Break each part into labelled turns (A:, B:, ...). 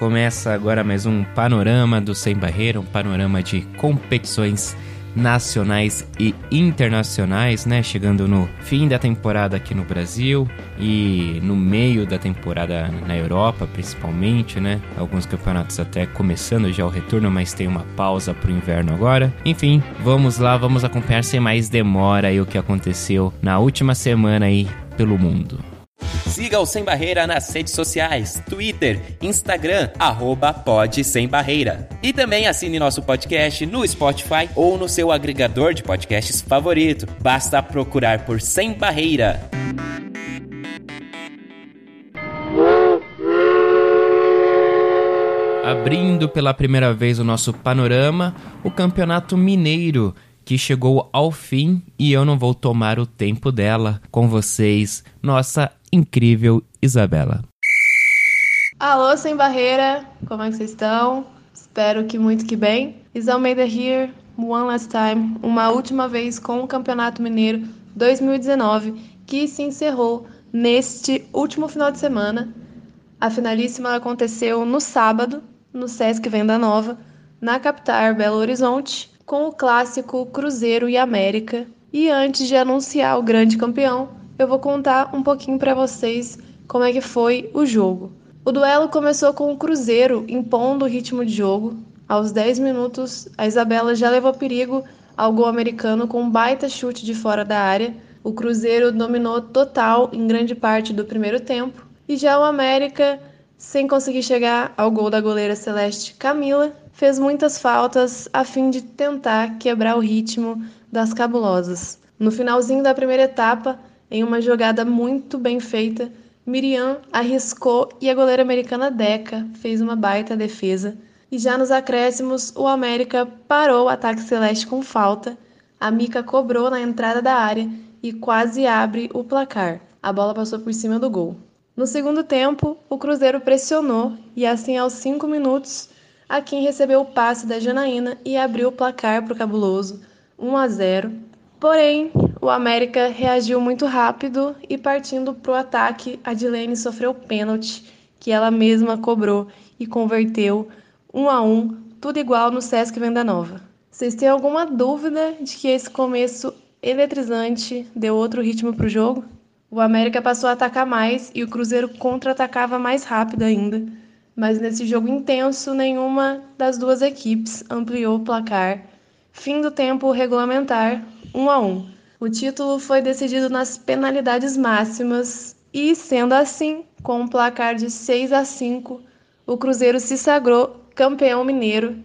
A: Começa agora mais um panorama do Sem Barreira, um panorama de competições nacionais e internacionais, né? Chegando no fim da temporada aqui no Brasil e no meio da temporada na Europa, principalmente, né? Alguns campeonatos até começando já o retorno, mas tem uma pausa pro inverno agora. Enfim, vamos lá, vamos acompanhar sem mais demora aí o que aconteceu na última semana aí pelo mundo. Siga o Sem Barreira nas redes sociais, Twitter, Instagram, arroba Pod Sem Barreira. E também assine nosso podcast no Spotify ou no seu agregador de podcasts favorito. Basta procurar por Sem Barreira. Abrindo pela primeira vez o nosso panorama, o Campeonato Mineiro que chegou ao fim e eu não vou tomar o tempo dela com vocês, nossa incrível Isabela.
B: Alô, sem barreira, como é que vocês estão? Espero que muito que bem. Isalmeida here, one last time, uma última vez com o Campeonato Mineiro 2019, que se encerrou neste último final de semana. A finalíssima aconteceu no sábado, no Sesc Venda Nova, na capital Belo Horizonte, com o clássico Cruzeiro e América. E antes de anunciar o grande campeão, eu vou contar um pouquinho para vocês como é que foi o jogo. O duelo começou com o Cruzeiro impondo o ritmo de jogo. Aos 10 minutos, a Isabela já levou perigo ao gol americano com um baita chute de fora da área. O Cruzeiro dominou total em grande parte do primeiro tempo. E já o América, sem conseguir chegar ao gol da goleira celeste Camila, fez muitas faltas a fim de tentar quebrar o ritmo das cabulosas. No finalzinho da primeira etapa, em uma jogada muito bem feita, Miriam arriscou e a goleira americana Deca fez uma baita defesa. E já nos acréscimos, o América parou o ataque celeste com falta. A Mica cobrou na entrada da área e quase abre o placar. A bola passou por cima do gol. No segundo tempo, o Cruzeiro pressionou e assim aos 5 minutos a quem recebeu o passe da Janaína e abriu o placar para o Cabuloso, 1 a 0. Porém, o América reagiu muito rápido e partindo para o ataque, a Dilene sofreu pênalti, que ela mesma cobrou e converteu 1 a 1, tudo igual no Sesc Venda Nova. Vocês têm alguma dúvida de que esse começo eletrizante deu outro ritmo para o jogo? O América passou a atacar mais e o Cruzeiro contra-atacava mais rápido ainda mas nesse jogo intenso, nenhuma das duas equipes ampliou o placar. Fim do tempo regulamentar, 1 a 1. O título foi decidido nas penalidades máximas e, sendo assim, com um placar de 6 a 5, o Cruzeiro se sagrou campeão mineiro.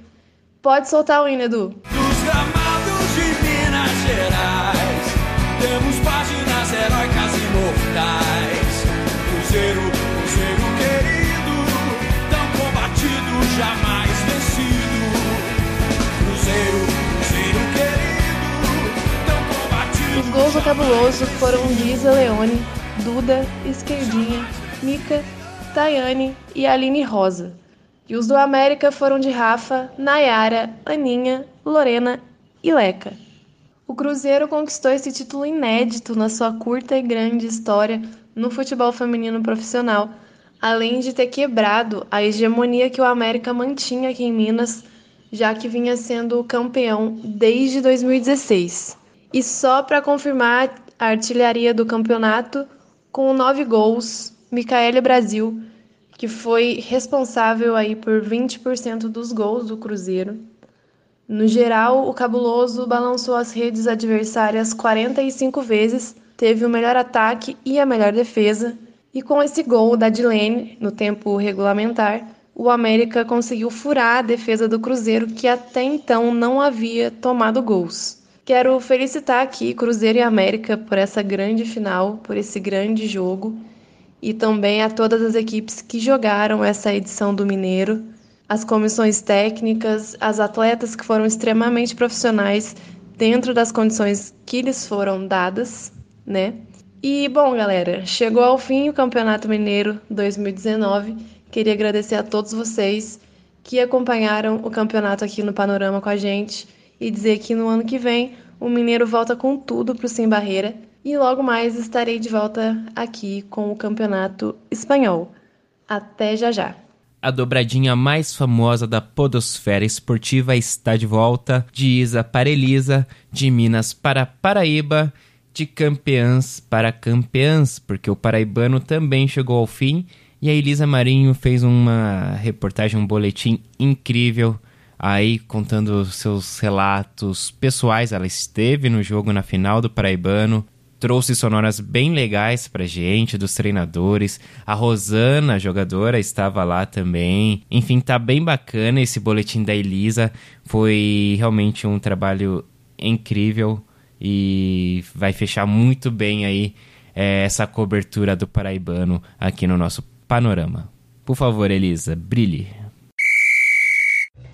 B: Pode soltar o hino, Edu. Os gols do Cabuloso foram Isa Leone, Duda, Esquerdinha, Mica, Tayane e Aline Rosa. E os do América foram de Rafa, Nayara, Aninha, Lorena e Leca. O Cruzeiro conquistou esse título inédito na sua curta e grande história no futebol feminino profissional além de ter quebrado a hegemonia que o América mantinha aqui em Minas, já que vinha sendo campeão desde 2016. E só para confirmar a artilharia do campeonato, com nove gols, Micaele Brasil, que foi responsável aí por 20% dos gols do Cruzeiro. No geral, o Cabuloso balançou as redes adversárias 45 vezes, teve o melhor ataque e a melhor defesa, e com esse gol da Dilene no tempo regulamentar, o América conseguiu furar a defesa do Cruzeiro, que até então não havia tomado gols. Quero felicitar aqui Cruzeiro e América por essa grande final, por esse grande jogo, e também a todas as equipes que jogaram essa edição do Mineiro. as comissões técnicas, as atletas que foram extremamente profissionais dentro das condições que lhes foram dadas, né? E bom, galera, chegou ao fim o Campeonato Mineiro 2019. Queria agradecer a todos vocês que acompanharam o campeonato aqui no Panorama com a gente e dizer que no ano que vem o Mineiro volta com tudo para o Sem Barreira e logo mais estarei de volta aqui com o Campeonato Espanhol. Até já já!
A: a dobradinha mais famosa da podosfera esportiva está de volta, de Isa para Elisa, de Minas para Paraíba, de campeãs para campeãs, porque o paraibano também chegou ao fim e a Elisa Marinho fez uma reportagem, um boletim incrível aí contando seus relatos pessoais. Ela esteve no jogo na final do Paraibano, trouxe sonoras bem legais pra gente, dos treinadores. A Rosana, a jogadora, estava lá também. Enfim, tá bem bacana esse boletim da Elisa. Foi realmente um trabalho incrível e vai fechar muito bem aí é, essa cobertura do Paraibano aqui no nosso panorama. Por favor, Elisa, brilhe.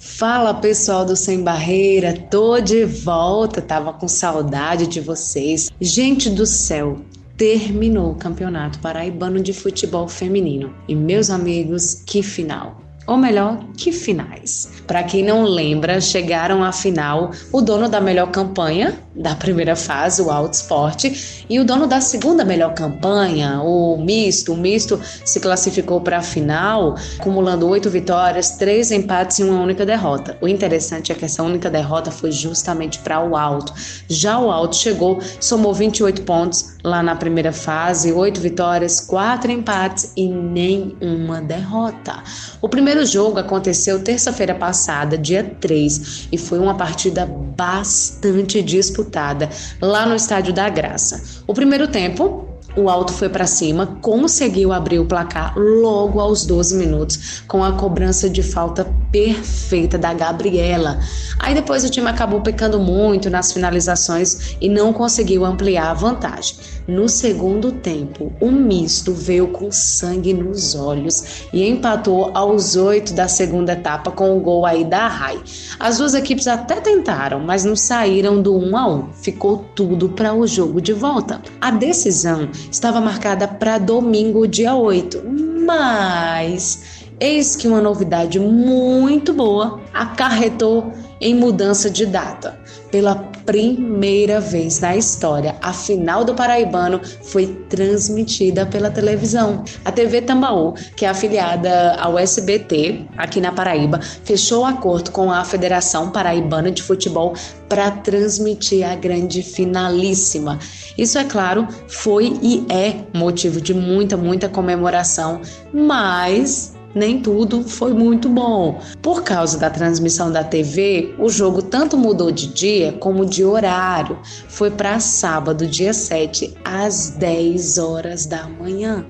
C: Fala pessoal do Sem Barreira, tô de volta, tava com saudade de vocês. Gente do céu, terminou o Campeonato Paraibano de Futebol Feminino. E meus amigos, que final! Ou melhor, que finais. Para quem não lembra, chegaram à final o dono da melhor campanha da primeira fase, o Alto Esporte, e o dono da segunda melhor campanha, o Misto. O Misto se classificou para a final, acumulando oito vitórias, três empates e uma única derrota. O interessante é que essa única derrota foi justamente para o Alto. Já o Alto chegou, somou 28 pontos lá na primeira fase, oito vitórias, quatro empates e nenhuma derrota. O primeiro jogo aconteceu terça-feira passada, dia 3, e foi uma partida bastante disputada disputada lá no Estádio da Graça. O primeiro tempo o Alto foi para cima, conseguiu abrir o placar logo aos 12 minutos, com a cobrança de falta perfeita da Gabriela. Aí depois o time acabou pecando muito nas finalizações e não conseguiu ampliar a vantagem. No segundo tempo, o misto veio com sangue nos olhos e empatou aos oito da segunda etapa com o gol aí da Rai. As duas equipes até tentaram, mas não saíram do 1 a 1. Ficou tudo para o jogo de volta. A decisão estava marcada para domingo, dia 8, mas eis que uma novidade muito boa acarretou em mudança de data. Pela primeira vez na história, a final do Paraibano foi transmitida pela televisão. A TV Tambaú, que é afiliada ao SBT aqui na Paraíba, fechou acordo com a Federação Paraibana de Futebol para transmitir a grande finalíssima. Isso, é claro, foi e é motivo de muita, muita comemoração, mas nem tudo foi muito bom. Por causa da transmissão da TV, o jogo tanto mudou de dia como de horário. Foi para sábado, dia 7, às 10 horas da manhã.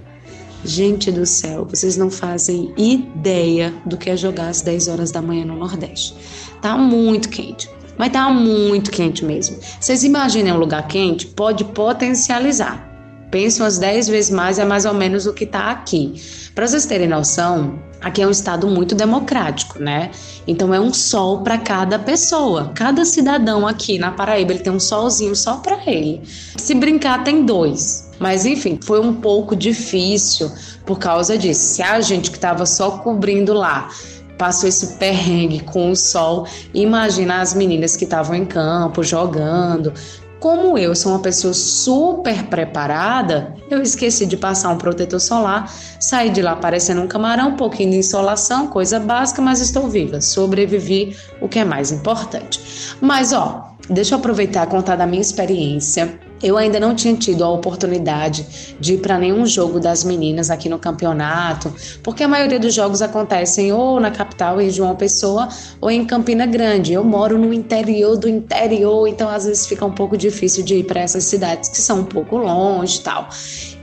C: Gente do céu, vocês não fazem ideia do que é jogar às 10 horas da manhã no Nordeste. Tá muito quente. Mas tá muito quente mesmo. Vocês imaginem um lugar quente? Pode potencializar. Pense umas 10 vezes mais, é mais ou menos o que está aqui. Para vocês terem noção, aqui é um estado muito democrático, né? Então é um sol para cada pessoa. Cada cidadão aqui na Paraíba, ele tem um solzinho só para ele. Se brincar, tem dois. Mas enfim, foi um pouco difícil por causa disso. Se a gente que estava só cobrindo lá passou esse perrengue com o sol, imagina as meninas que estavam em campo jogando, como eu sou uma pessoa super preparada, eu esqueci de passar um protetor solar, saí de lá parecendo um camarão, um pouquinho de insolação, coisa básica, mas estou viva, sobrevivi, o que é mais importante. Mas ó, deixa eu aproveitar e contar da minha experiência eu ainda não tinha tido a oportunidade de ir para nenhum jogo das meninas aqui no campeonato, porque a maioria dos jogos acontecem ou na capital, em João Pessoa, ou em Campina Grande. Eu moro no interior do interior, então às vezes fica um pouco difícil de ir para essas cidades que são um pouco longe e tal.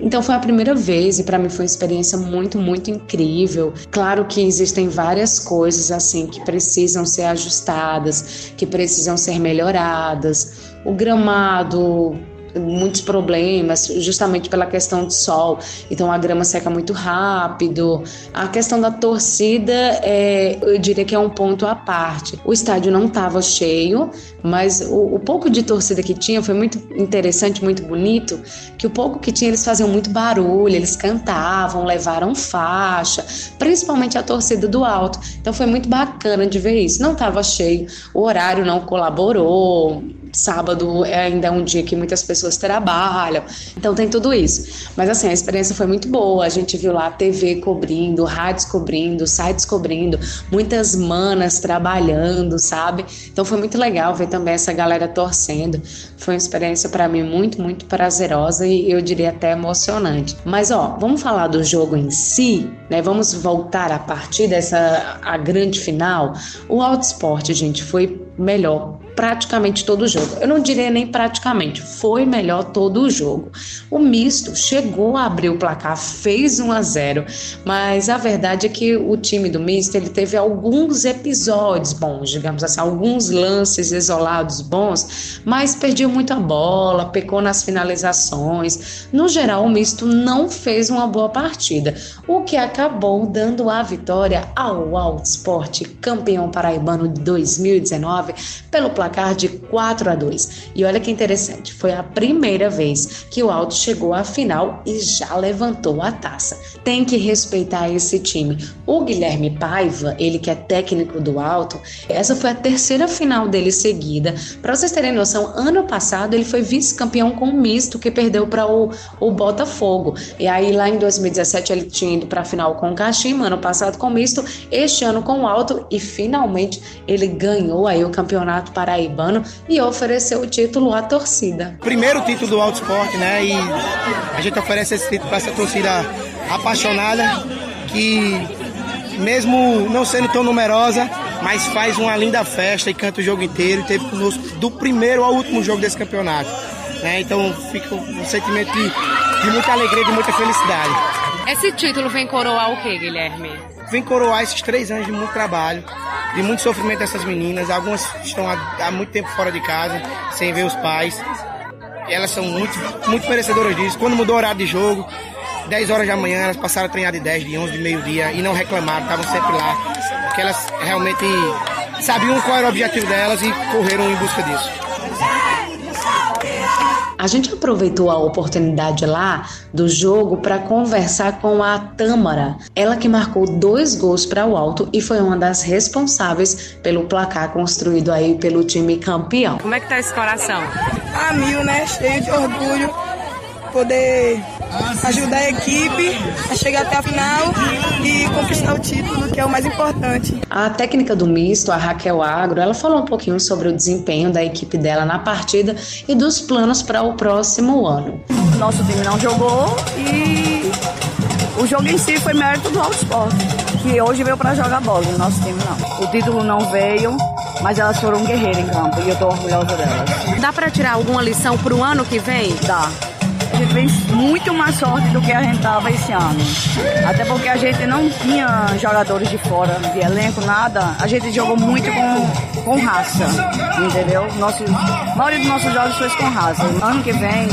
C: Então foi a primeira vez e para mim foi uma experiência muito, muito incrível. Claro que existem várias coisas assim que precisam ser ajustadas, que precisam ser melhoradas. O gramado muitos problemas, justamente pela questão do sol. Então a grama seca muito rápido. A questão da torcida, é, eu diria que é um ponto à parte. O estádio não estava cheio, mas o, o, pouco de torcida que tinha foi muito interessante, muito bonito. Que o pouco que tinha eles faziam muito barulho, eles cantavam, levaram faixa, principalmente a torcida do alto. Então foi muito bacana de ver isso. Não estava cheio, o horário não colaborou sábado é ainda um dia que muitas pessoas trabalham, então tem tudo isso. Mas assim, a experiência foi muito boa. A gente viu lá TV cobrindo, rádios cobrindo, sites cobrindo, muitas manas trabalhando, sabe? Então foi muito legal ver também essa galera torcendo. Foi uma experiência para mim muito, muito prazerosa e eu diria até emocionante. Mas ó, vamos falar do jogo em si, né? Vamos voltar a partir dessa a grande final. O Autosport, gente, foi melhor praticamente todo o jogo. Eu não diria nem praticamente, foi melhor todo o jogo. O misto chegou a abrir o placar, fez 1 a 0, mas a verdade é que o time do misto ele teve alguns episódios bons, digamos assim, alguns lances isolados bons, mas perdeu muito a bola, pecou nas finalizações. No geral, o misto não fez uma boa partida, o que acabou dando a vitória ao Alto Sport, campeão paraibano de 2019, pelo placar de 4 a 2. E olha que interessante, foi a primeira vez que o Alto chegou à final e já levantou a taça. Tem que respeitar esse time. O Guilherme Paiva, ele que é técnico do Alto, essa foi a terceira final dele seguida. Para vocês terem noção, ano passado ele foi vice-campeão com o misto que perdeu para o, o Botafogo. E aí lá em 2017 ele tinha ido para a final com o Kashima, ano passado com o misto, este ano com o Alto e finalmente ele ganhou aí o campeonato para paraibano e ofereceu o título à torcida.
D: Primeiro título do Alto Esporte, né? E a gente oferece esse título para essa torcida apaixonada que mesmo não sendo tão numerosa, mas faz uma linda festa e canta o jogo inteiro. Teve conosco do primeiro ao último jogo desse campeonato. Né? Então fica um sentimento de, de muita alegria, de muita felicidade.
E: Esse título vem coroar o que, Guilherme?
D: Vem coroar esses três anos de muito trabalho, de muito sofrimento dessas meninas. Algumas estão há, há muito tempo fora de casa, sem ver os pais. Elas são muito, muito merecedoras disso. Quando mudou o horário de jogo, 10 horas da manhã, elas passaram a treinar de 10, de 11, de meio-dia e não reclamaram, estavam sempre lá. Porque elas realmente sabiam qual era o objetivo delas e correram em busca disso.
C: A gente aproveitou a oportunidade lá do jogo para conversar com a Tâmara, ela que marcou dois gols para o alto e foi uma das responsáveis pelo placar construído aí pelo time campeão.
E: Como é que tá esse coração?
F: A mil, né? Cheio de orgulho poder ajudar a equipe a chegar até a final e conquistar o título, que é o mais importante.
C: A técnica do misto, a Raquel Agro, ela falou um pouquinho sobre o desempenho da equipe dela na partida e dos planos para o próximo ano.
F: Nosso time não jogou e o jogo em si foi mérito do Alto Sport, que hoje veio para jogar bola, o nosso time não. O título não veio, mas elas foram guerreiras em campo e eu tô orgulhosa delas.
E: Dá para tirar alguma lição para o ano que vem?
F: Dá gente fez muito mais sorte do que a gente estava esse ano. Até porque a gente não tinha jogadores de fora de elenco, nada. A gente jogou muito com, com raça, entendeu? Nosso, a maioria dos nossos jogos foi com raça. Ano que vem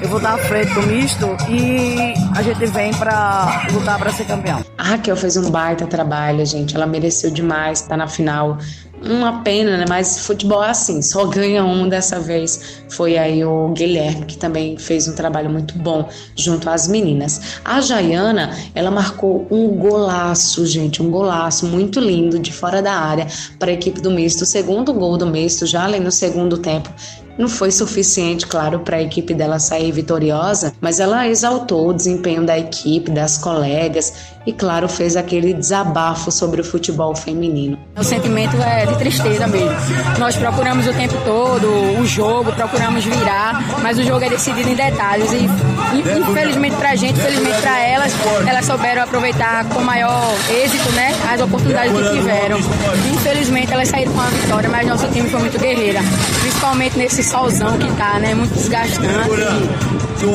F: eu vou dar a frente do misto e a gente vem para lutar para ser campeão.
C: A Raquel fez um baita trabalho, gente. Ela mereceu demais estar na final uma pena, né? Mas futebol é assim, só ganha um dessa vez. Foi aí o Guilherme, que também fez um trabalho muito bom junto às meninas. A Jaiana, ela marcou um golaço, gente, um golaço muito lindo de fora da área para a equipe do misto. O segundo gol do misto, já ali no segundo tempo, não foi suficiente, claro, para a equipe dela sair vitoriosa, mas ela exaltou o desempenho da equipe, das colegas e, claro, fez aquele desabafo sobre o futebol feminino.
E: O sentimento é de tristeza mesmo. Nós procuramos o tempo todo o jogo, procuramos virar, mas o jogo é decidido em detalhes e, infelizmente para a gente, infelizmente para elas, elas souberam aproveitar com maior êxito, né, as oportunidades que tiveram. Infelizmente elas saíram com a vitória, mas nosso time foi muito guerreira, principalmente nesse solzão que tá, né? Muito desgastante.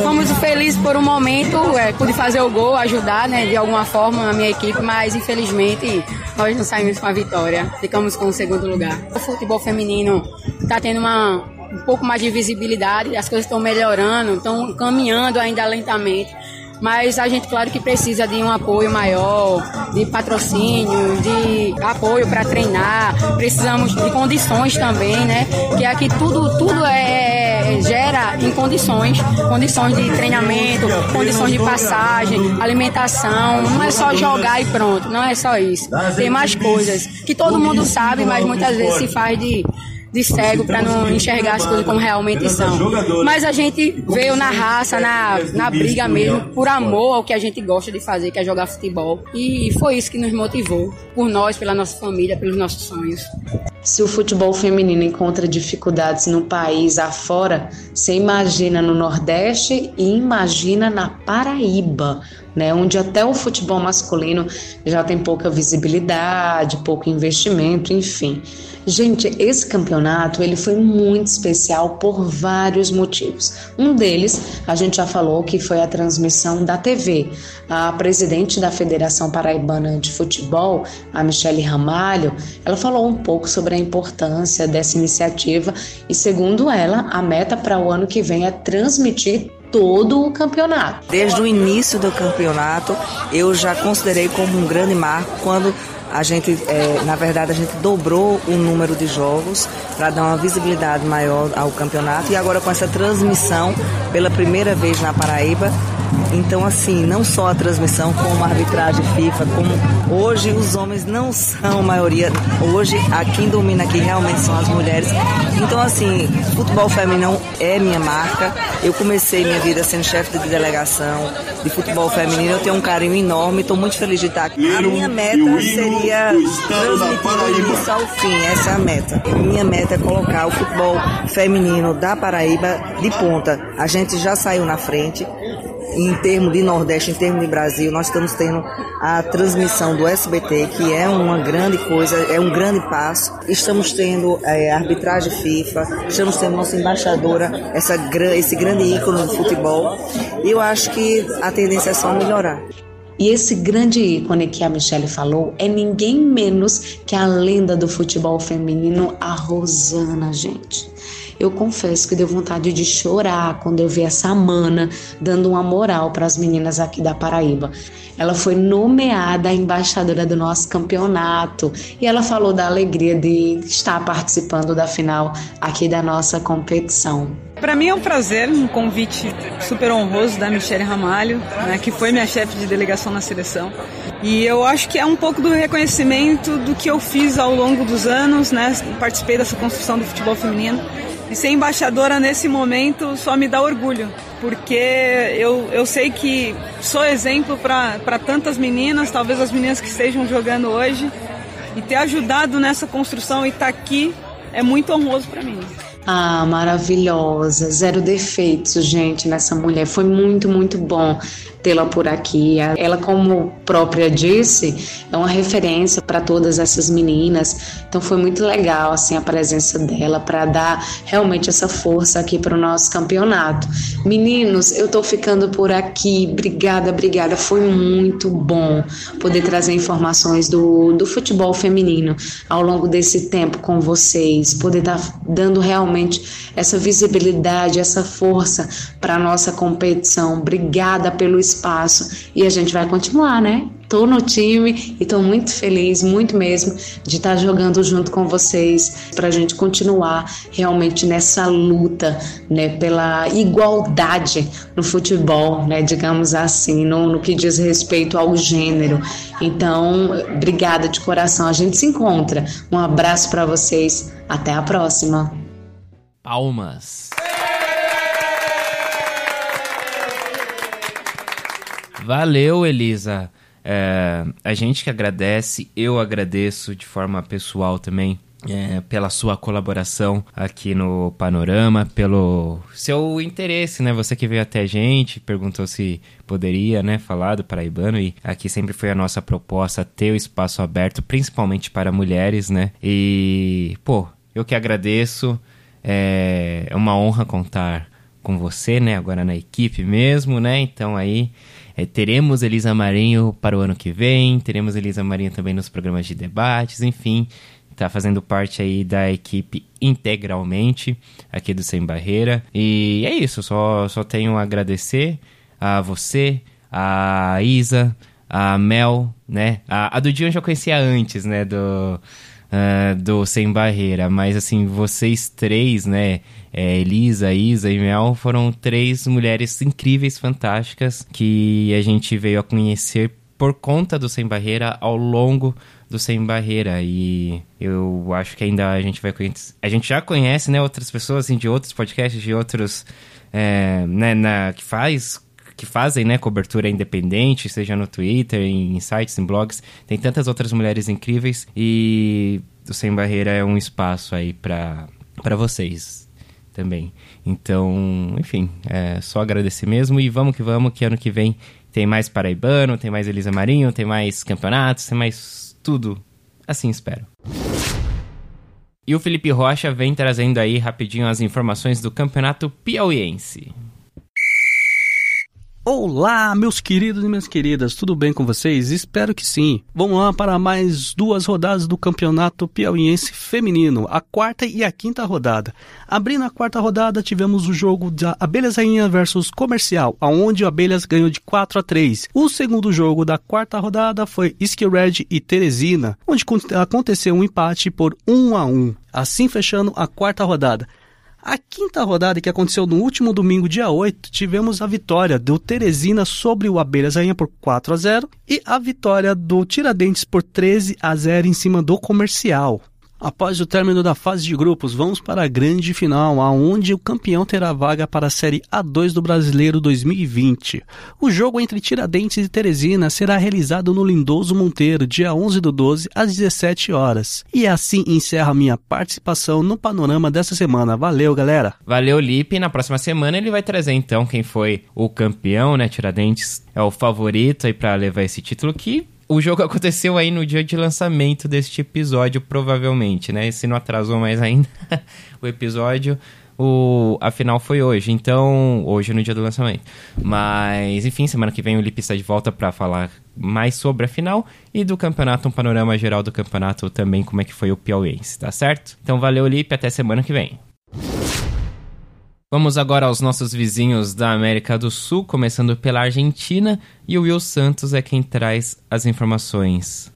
E: Fomos felizes por um momento, é, pude fazer o gol, ajudar, né? De alguma forma a minha equipe, mas infelizmente nós não saímos com a vitória. Ficamos com o segundo lugar. O futebol feminino tá tendo uma um pouco mais de visibilidade, as coisas estão melhorando, estão caminhando ainda lentamente. Mas a gente, claro que precisa de um apoio maior, de patrocínio, de apoio para treinar. Precisamos de condições também, né? Que aqui tudo, tudo é, gera em condições, condições de treinamento, condições de passagem, alimentação. Não é só jogar e pronto, não é só isso. Tem mais coisas que todo mundo sabe, mas muitas vezes se faz de de cego para não enxergar as coisas como realmente são. Mas a gente veio na raça, na, na briga mesmo, por amor ao que a gente gosta de fazer, que é jogar futebol. E foi isso que nos motivou, por nós, pela nossa família, pelos nossos sonhos.
C: Se o futebol feminino encontra dificuldades no país afora, você imagina no Nordeste e imagina na Paraíba, né, onde até o futebol masculino já tem pouca visibilidade, pouco investimento, enfim. Gente, esse campeonato ele foi muito especial por vários motivos. Um deles, a gente já falou que foi a transmissão da TV. A presidente da Federação Paraibana de Futebol, a Michele Ramalho, ela falou um pouco sobre a importância dessa iniciativa e, segundo ela, a meta para o ano que vem é transmitir todo o campeonato.
G: Desde o início do campeonato, eu já considerei como um grande marco quando a gente, é, na verdade, a gente dobrou o número de jogos para dar uma visibilidade maior ao campeonato e agora com essa transmissão pela primeira vez na Paraíba, então, assim, não só a transmissão, como a arbitragem FIFA, como hoje os homens não são a maioria, hoje a quem domina aqui realmente são as mulheres. Então, assim, futebol feminino é minha marca. Eu comecei minha vida sendo chefe de delegação de futebol feminino, eu tenho um carinho enorme, estou muito feliz de estar aqui. A minha meta seria transmitir início ao fim, essa é a meta. Minha meta é colocar o futebol feminino da Paraíba de ponta. A gente já saiu na frente, em termos de Nordeste, em termos de Brasil, nós estamos tendo a transmissão do SBT, que é uma grande coisa, é um grande passo. Estamos tendo é, arbitragem FIFA, estamos tendo nossa embaixadora, essa, esse grande ícone do futebol. E eu acho que a tendência é só melhorar.
C: E esse grande ícone que a Michelle falou é ninguém menos que a lenda do futebol feminino, a Rosana, gente. Eu confesso que deu vontade de chorar quando eu vi essa mana dando uma moral para as meninas aqui da Paraíba. Ela foi nomeada embaixadora do nosso campeonato e ela falou da alegria de estar participando da final aqui da nossa competição.
H: Para mim é um prazer, um convite super honroso da Michelle Ramalho, né, que foi minha chefe de delegação na seleção. E eu acho que é um pouco do reconhecimento do que eu fiz ao longo dos anos, né? Participei dessa construção do futebol feminino. E ser embaixadora nesse momento só me dá orgulho, porque eu, eu sei que sou exemplo para tantas meninas, talvez as meninas que estejam jogando hoje, e ter ajudado nessa construção e estar tá aqui é muito honroso para mim.
C: Ah, maravilhosa, zero defeitos, gente, nessa mulher. Foi muito, muito bom tê-la por aqui. Ela, como própria disse, é uma referência para todas essas meninas. Então foi muito legal assim a presença dela para dar realmente essa força aqui para o nosso campeonato. Meninos, eu estou ficando por aqui. Obrigada, obrigada. Foi muito bom poder trazer informações do, do futebol feminino ao longo desse tempo com vocês, poder estar tá dando realmente essa visibilidade, essa força para nossa competição. Obrigada pelo espaço e a gente vai continuar, né? Tô no time e tô muito feliz, muito mesmo, de estar jogando junto com vocês para a gente continuar realmente nessa luta, né, pela igualdade no futebol, né, digamos assim, no, no que diz respeito ao gênero. Então, obrigada de coração. A gente se encontra. Um abraço para vocês. Até a próxima.
A: Palmas. Valeu, Elisa. É, a gente que agradece, eu agradeço de forma pessoal também. É, pela sua colaboração aqui no Panorama, pelo seu interesse, né? Você que veio até a gente, perguntou se poderia, né, falar do Paraibano e aqui sempre foi a nossa proposta ter o espaço aberto, principalmente para mulheres, né? E, pô, eu que agradeço, é, é uma honra contar com você, né? Agora na equipe mesmo, né? Então aí é, teremos Elisa Marinho para o ano que vem, teremos Elisa Marinho também nos programas de debates, enfim. tá fazendo parte aí da equipe integralmente aqui do Sem Barreira. E é isso, só, só tenho a agradecer a você, a Isa, a Mel, né? A, a do Dia eu já conhecia antes, né? Do, uh, do Sem Barreira, mas assim, vocês três, né? É, Elisa, Isa e Mel foram três mulheres incríveis, fantásticas, que a gente veio a conhecer por conta do Sem Barreira ao longo do Sem Barreira e eu acho que ainda a gente vai conhecer. A gente já conhece, né, outras pessoas assim, de outros podcasts, de outros, é, né, na, que faz que fazem né, cobertura independente, seja no Twitter, em sites, em blogs. Tem tantas outras mulheres incríveis e o Sem Barreira é um espaço aí para vocês também. Então, enfim, é só agradecer mesmo e vamos que vamos, que ano que vem tem mais Paraibano, tem mais Elisa Marinho, tem mais campeonatos, tem mais tudo. Assim espero. E o Felipe Rocha vem trazendo aí rapidinho as informações do Campeonato Piauiense.
I: Olá, meus queridos e minhas queridas, tudo bem com vocês? Espero que sim. Vamos lá para mais duas rodadas do Campeonato Piauiense Feminino, a quarta e a quinta rodada. Abrindo a quarta rodada, tivemos o jogo da Abelhas Rainha versus Comercial, aonde o Abelhas ganhou de 4 a 3. O segundo jogo da quarta rodada foi Red e Teresina, onde aconteceu um empate por 1 a 1. Assim fechando a quarta rodada. A quinta rodada, que aconteceu no último domingo, dia 8, tivemos a vitória do Teresina sobre o Abelhas Rainha por 4 a 0 e a vitória do Tiradentes por 13 a 0 em cima do Comercial. Após o término da fase de grupos, vamos para a grande final, aonde o campeão terá vaga para a Série A2 do Brasileiro 2020. O jogo entre Tiradentes e Teresina será realizado no Lindoso Monteiro, dia 11 do 12, às 17 horas. E assim encerra minha participação no panorama dessa semana. Valeu, galera!
A: Valeu, Lipe. Na próxima semana ele vai trazer então quem foi o campeão, né? Tiradentes é o favorito aí para levar esse título que o jogo aconteceu aí no dia de lançamento deste episódio, provavelmente, né? Se não atrasou mais ainda o episódio, o, a final foi hoje. Então, hoje no dia do lançamento. Mas, enfim, semana que vem o Lipe está de volta para falar mais sobre a final e do campeonato, um panorama geral do campeonato também, como é que foi o Piauiense, tá certo? Então, valeu, Lipe, até semana que vem. Vamos agora aos nossos vizinhos da América do Sul, começando pela Argentina, e o Will Santos é quem traz as informações.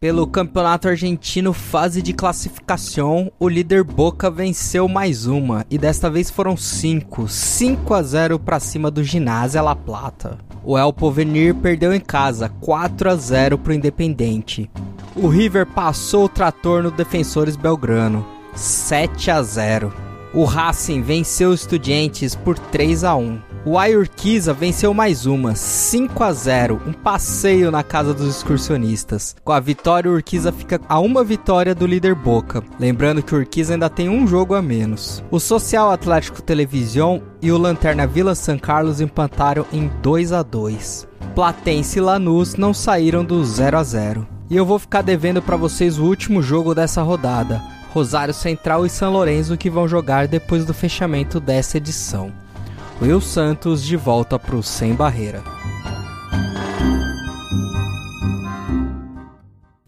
J: Pelo Campeonato Argentino Fase de Classificação, o líder Boca venceu mais uma, e desta vez foram 5, 5 a 0 para cima do Ginásio La Plata. O El Povenir perdeu em casa, 4 a 0 para o Independente. O River passou o trator no Defensores Belgrano, 7 a 0. O Racing venceu os Estudiantes por 3 a 1. O Ayurquiza venceu mais uma, 5 a 0, um passeio na casa dos excursionistas. Com a vitória, o Urquiza fica a uma vitória do líder Boca. Lembrando que o Urquiza ainda tem um jogo a menos. O Social Atlético Televisão e o Lanterna Vila San Carlos empataram em 2 a 2. Platense e Lanús não saíram do 0 a 0. E eu vou ficar devendo para vocês o último jogo dessa rodada. Rosário Central e São Lourenço que vão jogar depois do fechamento dessa edição. Will Santos de volta para o Sem Barreira.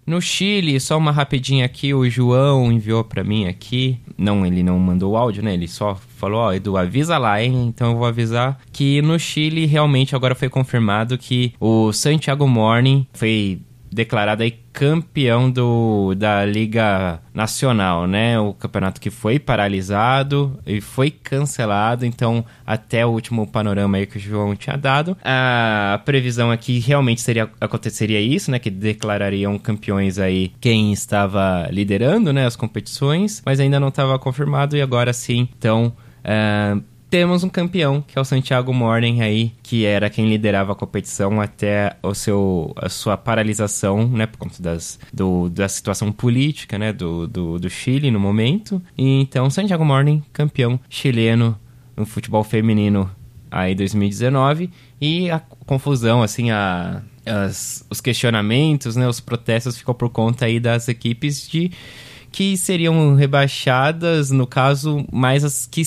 A: No Chile, só uma rapidinha aqui, o João enviou para mim aqui. Não, ele não mandou o áudio, né? Ele só falou, ó, Edu, avisa lá, hein? Então eu vou avisar que no Chile realmente agora foi confirmado que o Santiago Morning foi declarado aí campeão do, da Liga Nacional, né? O campeonato que foi paralisado e foi cancelado, então até o último panorama aí que o João tinha dado, a previsão aqui realmente seria aconteceria isso, né? Que declarariam campeões aí quem estava liderando, né? As competições, mas ainda não estava confirmado e agora sim, então uh, temos um campeão, que é o Santiago Morning aí, que era quem liderava a competição até o seu, a sua paralisação, né, por conta das, do, da situação política, né, do, do, do Chile no momento. E, então, Santiago Morning, campeão chileno no futebol feminino aí 2019 e a confusão, assim, a, as, os questionamentos, né, os protestos ficou por conta aí das equipes de que seriam rebaixadas, no caso, mais as que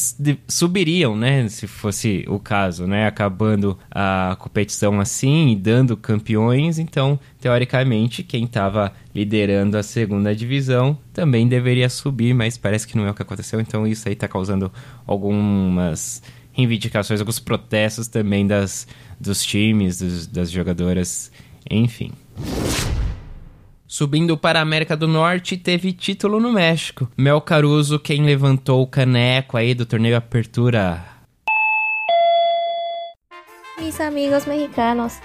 A: subiriam, né? Se fosse o caso, né? Acabando a competição assim e dando campeões, então, teoricamente, quem estava liderando a segunda divisão também deveria subir, mas parece que não é o que aconteceu, então isso aí está causando algumas reivindicações, alguns protestos também das, dos times, dos, das jogadoras, enfim. Subindo para a América do Norte, teve título no México. Mel Caruso, quem levantou o caneco aí do torneio Apertura.
K: Mis amigos mexicanos,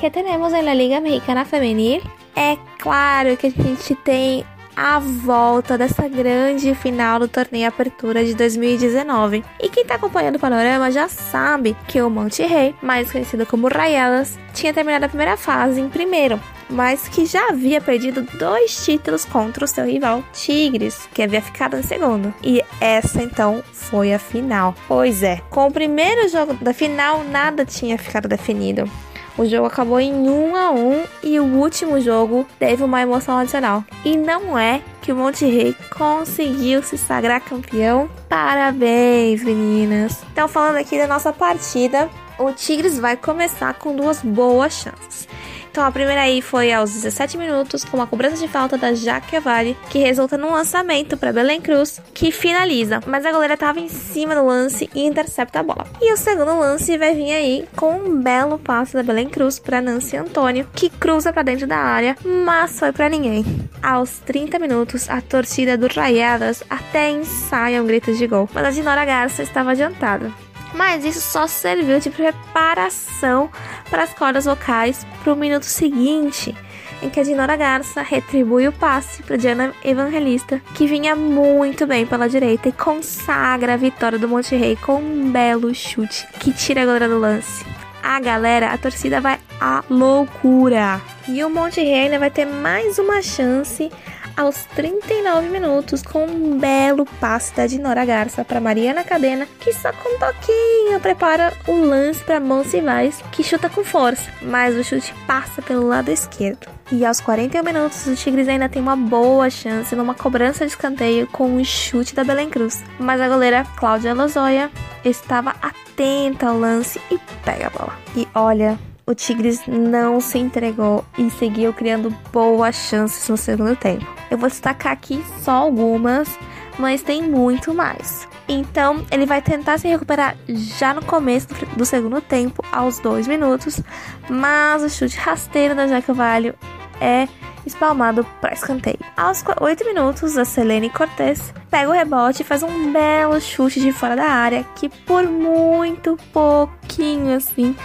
K: que temos na Liga Mexicana Femenil? É claro que a gente tem a volta dessa grande final do torneio Apertura de 2019. E quem está acompanhando o panorama já sabe que o Monte Rei, mais conhecido como Rayadas, tinha terminado a primeira fase em primeiro, mas que já havia perdido dois títulos contra o seu rival Tigres, que havia ficado em segundo. E essa então foi a final. Pois é, com o primeiro jogo da final nada tinha ficado definido. O jogo acabou em 1 a 1 e o último jogo teve uma emoção adicional. E não é que o Monterrey conseguiu se sagrar campeão. Parabéns, meninas! Então, falando aqui da nossa partida, o Tigres vai começar com duas boas chances. Então a primeira aí foi aos 17 minutos, com uma cobrança de falta da Jaque Vale, que resulta num lançamento para Belém Cruz, que finaliza. Mas a goleira estava em cima do lance e intercepta a bola. E o segundo lance vai vir aí com um belo passe da Belém Cruz para Nancy Antônio, que cruza para dentro da área, mas foi para ninguém. Aos 30 minutos, a torcida do Rayadas até ensaia um grito de gol, mas a de Nora Garça estava adiantada mas isso só serviu de preparação para as cordas vocais para o minuto seguinte, em que a Dinora Garça retribui o passe para Diana Evangelista, que vinha muito bem pela direita e consagra a vitória do Monte Rei com um belo chute que tira a goleira do lance. A galera, a torcida vai à loucura. E o Monte Rei ainda vai ter mais uma chance aos 39 minutos com um belo passe da Dinora Garça para Mariana Cadena, que só com um toquinho prepara o lance para Monsivais, que chuta com força, mas o chute passa pelo lado esquerdo. E aos 41 minutos, o Tigres ainda tem uma boa chance numa cobrança de escanteio com um chute da Belém Cruz. Mas a goleira Cláudia Lozoya estava atenta ao lance e pega a bola. E olha, o Tigres não se entregou e seguiu criando boas chances no segundo tempo. Eu vou destacar aqui só algumas, mas tem muito mais. Então, ele vai tentar se recuperar já no começo do segundo tempo, aos dois minutos, mas o chute rasteiro da Jaca Valho é espalmado para escanteio. Aos 8 minutos, a Selene Cortez pega o rebote e faz um belo chute de fora da área que por muito pouquinho assim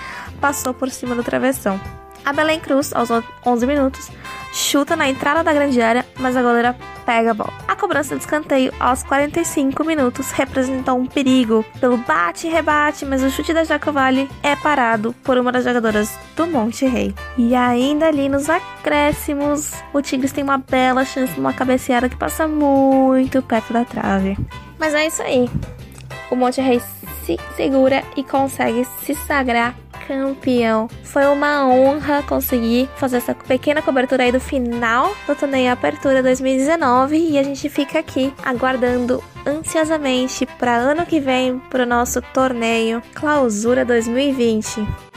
K: passou por cima do travessão. A Belém Cruz, aos 11 minutos, chuta na entrada da grande área, mas a goleira pega a bola. A cobrança de escanteio aos 45 minutos representou um perigo pelo bate e rebate, mas o chute da Jacovale é parado por uma das jogadoras do Monte Rei. E ainda ali nos acréscimos, o Tigres tem uma bela chance numa cabeceada que passa muito perto da trave. Mas é isso aí. O Monte Rei se segura e consegue se sagrar campeão. Foi uma honra conseguir fazer essa pequena cobertura aí do final do torneio Apertura 2019 e a gente fica aqui aguardando ansiosamente para ano que vem para o nosso torneio Clausura 2020.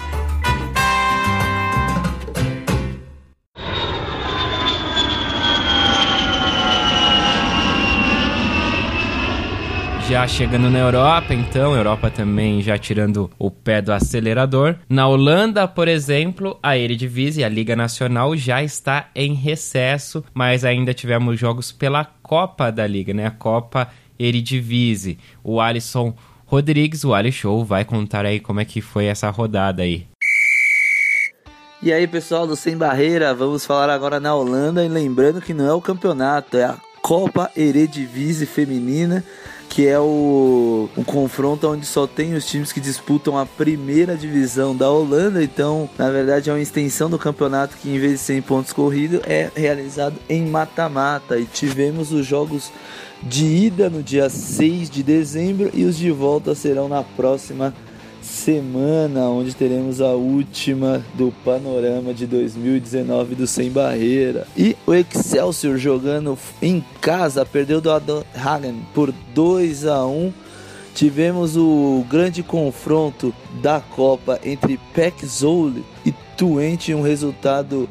A: Já chegando na Europa, então, Europa também já tirando o pé do acelerador. Na Holanda, por exemplo, a Eredivisie, a Liga Nacional, já está em recesso, mas ainda tivemos jogos pela Copa da Liga, né? A Copa Eredivisie. O Alisson Rodrigues, o Ali Show, vai contar aí como é que foi essa rodada aí.
L: E aí, pessoal do Sem Barreira, vamos falar agora na Holanda e lembrando que não é o campeonato, é a Copa Eredivisie feminina que é o confronto onde só tem os times que disputam a primeira divisão da Holanda. Então, na verdade, é uma extensão do campeonato que, em vez de ser em pontos corridos, é realizado em mata-mata. E tivemos os jogos de ida no dia 6 de dezembro e os de volta serão na próxima semana, onde teremos a última do panorama de 2019 do Sem Barreira. E o Excelsior jogando em casa perdeu do Hagen por 2 a 1. Tivemos o grande confronto da Copa entre Pek Zwolle e Twente, um resultado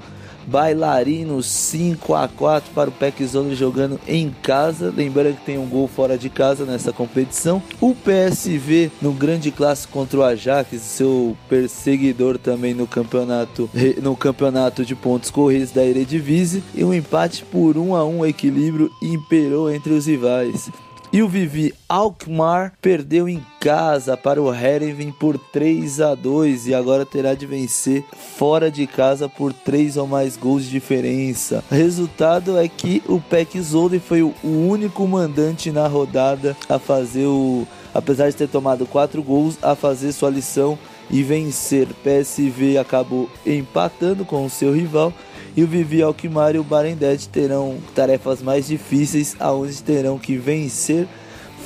L: bailarino 5 a 4 para o Peckzone jogando em casa. Lembrando que tem um gol fora de casa nessa competição. O PSV no grande clássico contra o Ajax, seu perseguidor também no campeonato no campeonato de pontos corridos da Eredivisie e um empate por 1 a 1 equilíbrio imperou entre os rivais. E o Vivi Alkmaar perdeu em casa para o Herenveen por 3 a 2 e agora terá de vencer fora de casa por 3 ou mais gols de diferença. Resultado é que o Peck Zolde foi o único mandante na rodada a fazer o apesar de ter tomado 4 gols a fazer sua lição e vencer. PSV acabou empatando com o seu rival e o Vivi Alkmaar e o Barendet terão tarefas mais difíceis, aonde terão que vencer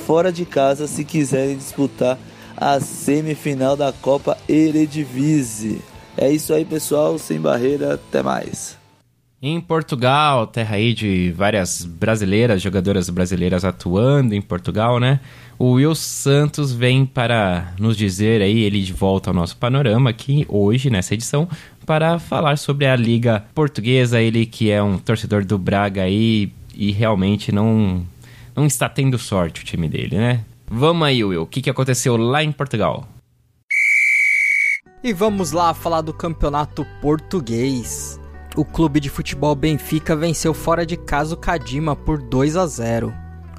L: fora de casa se quiserem disputar a semifinal da Copa Eredivisie. É isso aí, pessoal, sem barreira, até mais.
A: Em Portugal, terra aí de várias brasileiras, jogadoras brasileiras atuando em Portugal, né? O Will Santos vem para nos dizer aí, ele de volta ao nosso panorama aqui hoje, nessa edição, para falar sobre a Liga Portuguesa. Ele que é um torcedor do Braga aí e realmente não, não está tendo sorte o time dele, né? Vamos aí, Will. O que, que aconteceu lá em Portugal?
J: E vamos lá falar do campeonato português. O clube de futebol Benfica venceu fora de casa o Cadima por 2 a 0.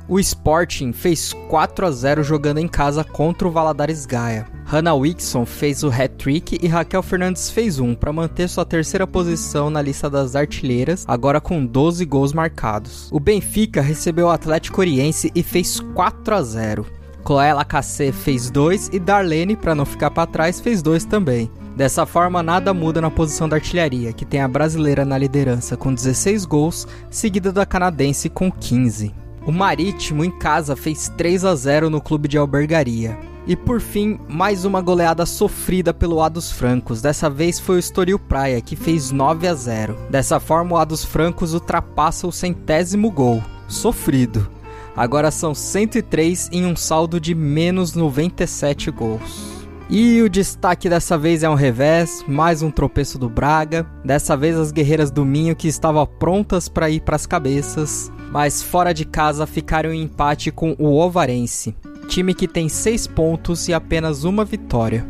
J: O Sporting fez 4 a 0 jogando em casa contra o Valadares Gaia. Hannah Wixon fez o hat-trick e Raquel Fernandes fez um para manter sua terceira posição na lista das artilheiras, agora com 12 gols marcados. O Benfica recebeu o Atlético Oriense e fez 4 a 0. Chloé Lacassé fez 2 e Darlene, para não ficar para trás, fez 2 também. Dessa forma, nada muda na posição da artilharia, que tem a brasileira na liderança com 16 gols, seguida da canadense com 15. O Marítimo em casa fez 3 a 0 no clube de albergaria. E por fim, mais uma goleada sofrida pelo Ados Francos. Dessa vez foi o Estoril Praia, que fez 9 a 0. Dessa forma, o Ados Francos ultrapassa o centésimo gol. Sofrido. Agora são 103 em um saldo de menos 97 gols. E o destaque dessa vez é um revés, mais um tropeço do Braga. Dessa vez as guerreiras do Minho que estavam prontas para ir para as cabeças mas fora de casa ficaram em empate com o Ovarense, time que tem 6 pontos e apenas uma vitória.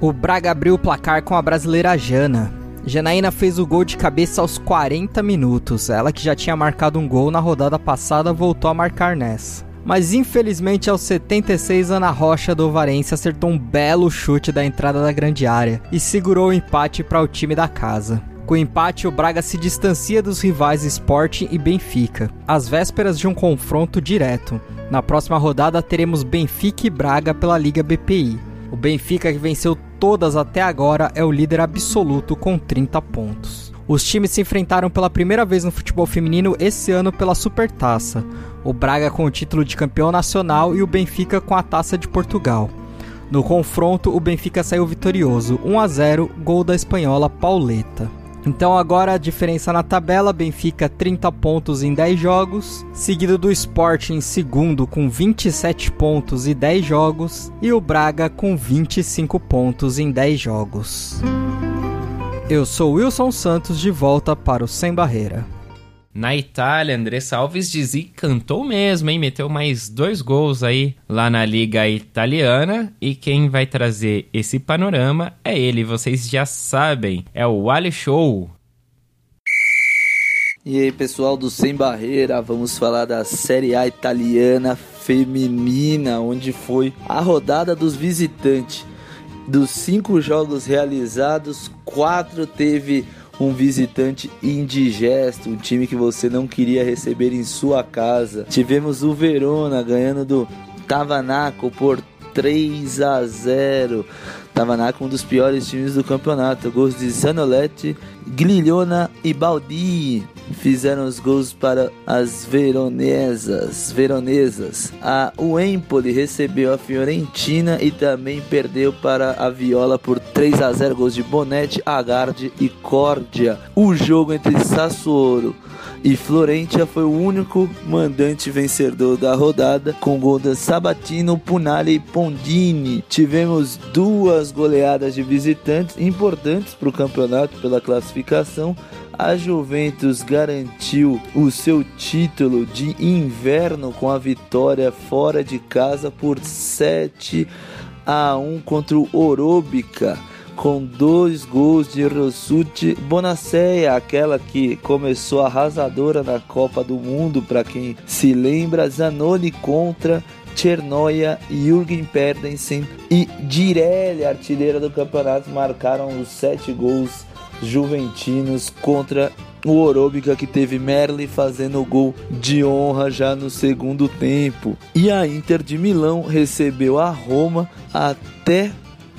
J: O Braga abriu o placar com a brasileira Jana. Janaína fez o gol de cabeça aos 40 minutos. Ela que já tinha marcado um gol na rodada passada voltou a marcar nessa. Mas infelizmente aos 76 Ana Rocha do Ovarense acertou um belo chute da entrada da grande área e segurou o empate para o time da casa. Com o empate, o Braga se distancia dos rivais Sporting e Benfica, às vésperas de um confronto direto. Na próxima rodada teremos Benfica e Braga pela Liga BPI. O Benfica, que venceu todas até agora, é o líder absoluto com 30 pontos. Os times se enfrentaram pela primeira vez no futebol feminino esse ano pela Supertaça. O Braga com o título de campeão nacional e o Benfica com a Taça de Portugal. No confronto, o Benfica saiu vitorioso, 1 a 0, gol da espanhola Pauleta. Então agora a diferença na tabela, Benfica 30 pontos em 10 jogos, seguido do Sport em segundo com 27 pontos e 10 jogos, e o Braga com 25 pontos em 10 jogos. Eu sou Wilson Santos de volta para o Sem Barreira.
A: Na Itália, Andressa Alves cantou mesmo, hein? Meteu mais dois gols aí lá na Liga Italiana. E quem vai trazer esse panorama é ele, vocês já sabem, é o Ali Show.
L: E aí, pessoal do Sem Barreira, vamos falar da Série A italiana feminina, onde foi a rodada dos visitantes. Dos cinco jogos realizados, quatro teve um visitante indigesto, um time que você não queria receber em sua casa. Tivemos o Verona ganhando do Tavanaco por 3 a 0. Tavanaco, um dos piores times do campeonato. Gols de Sanoletti, Gligliona e Baldi fizeram os gols para as veronesas. veronesas. A o Empoli recebeu a Fiorentina e também perdeu para a Viola por 3 a 0 gols de Bonetti, Agardi e Cordia. O jogo entre Sassuolo e Florentia foi o único mandante vencedor da rodada, com gol de Sabatino, Punali e Pondini. Tivemos duas goleadas de visitantes importantes para o campeonato pela classificação. A Juventus garantiu o seu título de inverno com a vitória fora de casa por 7 a 1 contra o Orobica com dois gols de Rossuti Bonacea, aquela que começou arrasadora na Copa do Mundo, para quem se lembra, Zanoni contra Chernoia, Jürgen Perdensen e Direlli, artilheira do campeonato, marcaram os sete gols juventinos contra o Orobica que teve Merli fazendo o gol de honra já no segundo tempo. E a Inter de Milão recebeu a Roma até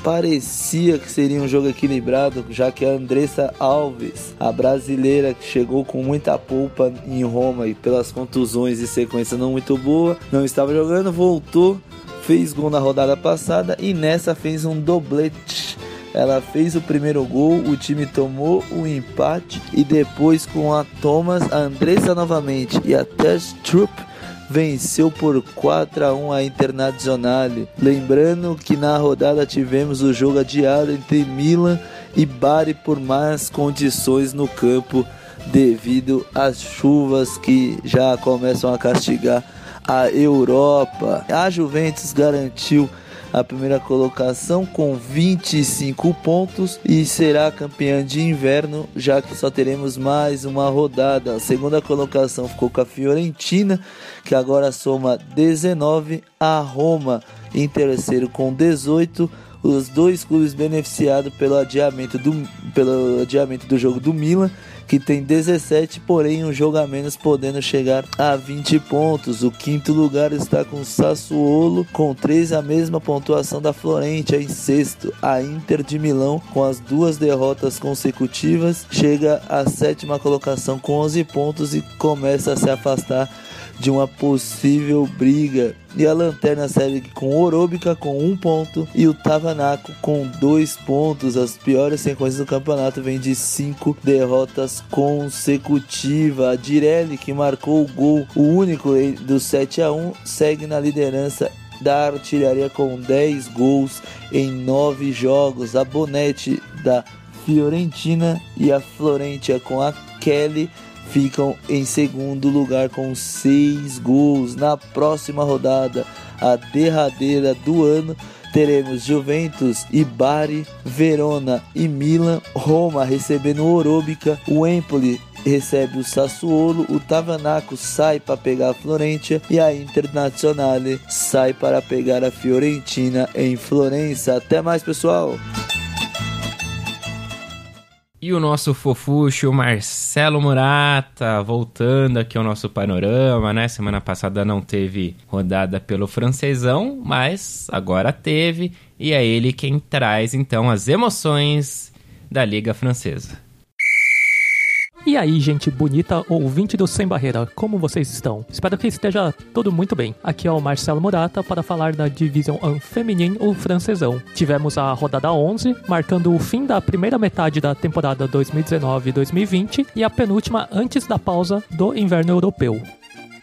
L: parecia que seria um jogo equilibrado, já que a Andressa Alves, a brasileira que chegou com muita polpa em Roma e pelas contusões e sequência não muito boa, não estava jogando, voltou, fez gol na rodada passada e nessa fez um doblete. Ela fez o primeiro gol, o time tomou o empate e depois com a Thomas, a Andressa novamente e a Tess Trupp venceu por 4 a 1 a Internazionale. Lembrando que na rodada tivemos o jogo adiado entre Milan e Bari por más condições no campo devido às chuvas que já começam a castigar a Europa. A Juventus garantiu a primeira colocação com 25 pontos e será campeã de inverno, já que só teremos mais uma rodada. A segunda colocação ficou com a Fiorentina, que agora soma 19, a Roma em terceiro com 18 os dois clubes beneficiados pelo adiamento do, pelo adiamento do jogo do Milan que tem 17, porém um jogo a menos, podendo chegar a 20 pontos. O quinto lugar está com Sassuolo, com 13, a mesma pontuação da Florentia em sexto. A Inter de Milão, com as duas derrotas consecutivas, chega à sétima colocação com 11 pontos e começa a se afastar de uma possível briga. E a Lanterna segue com Orobica com um ponto e o Tavanaco com dois pontos. As piores sequências do campeonato vem de cinco derrotas consecutivas. A Direlli, que marcou o gol, o único do 7 a 1 segue na liderança da artilharia com 10 gols em 9 jogos. A Bonetti da Fiorentina e a Florentia com a Kelly ficam em segundo lugar com seis gols. Na próxima rodada, a derradeira do ano, teremos Juventus e Bari, Verona e Milan, Roma recebendo o Orobica, o Empoli recebe o Sassuolo, o Tavanaco sai para pegar a Florentia e a Internazionale sai para pegar a Fiorentina em Florença. Até mais, pessoal!
A: E o nosso fofucho Marcelo Murata, voltando aqui ao nosso panorama, né? Semana passada não teve rodada pelo francesão, mas agora teve. E é ele quem traz então as emoções da Liga Francesa.
M: E aí, gente bonita, ouvinte do Sem Barreira, como vocês estão? Espero que esteja tudo muito bem. Aqui é o Marcelo Murata para falar da Division 1 Feminine ou Francesão. Tivemos a rodada 11, marcando o fim da primeira metade da temporada 2019-2020 e a penúltima antes da pausa do inverno europeu.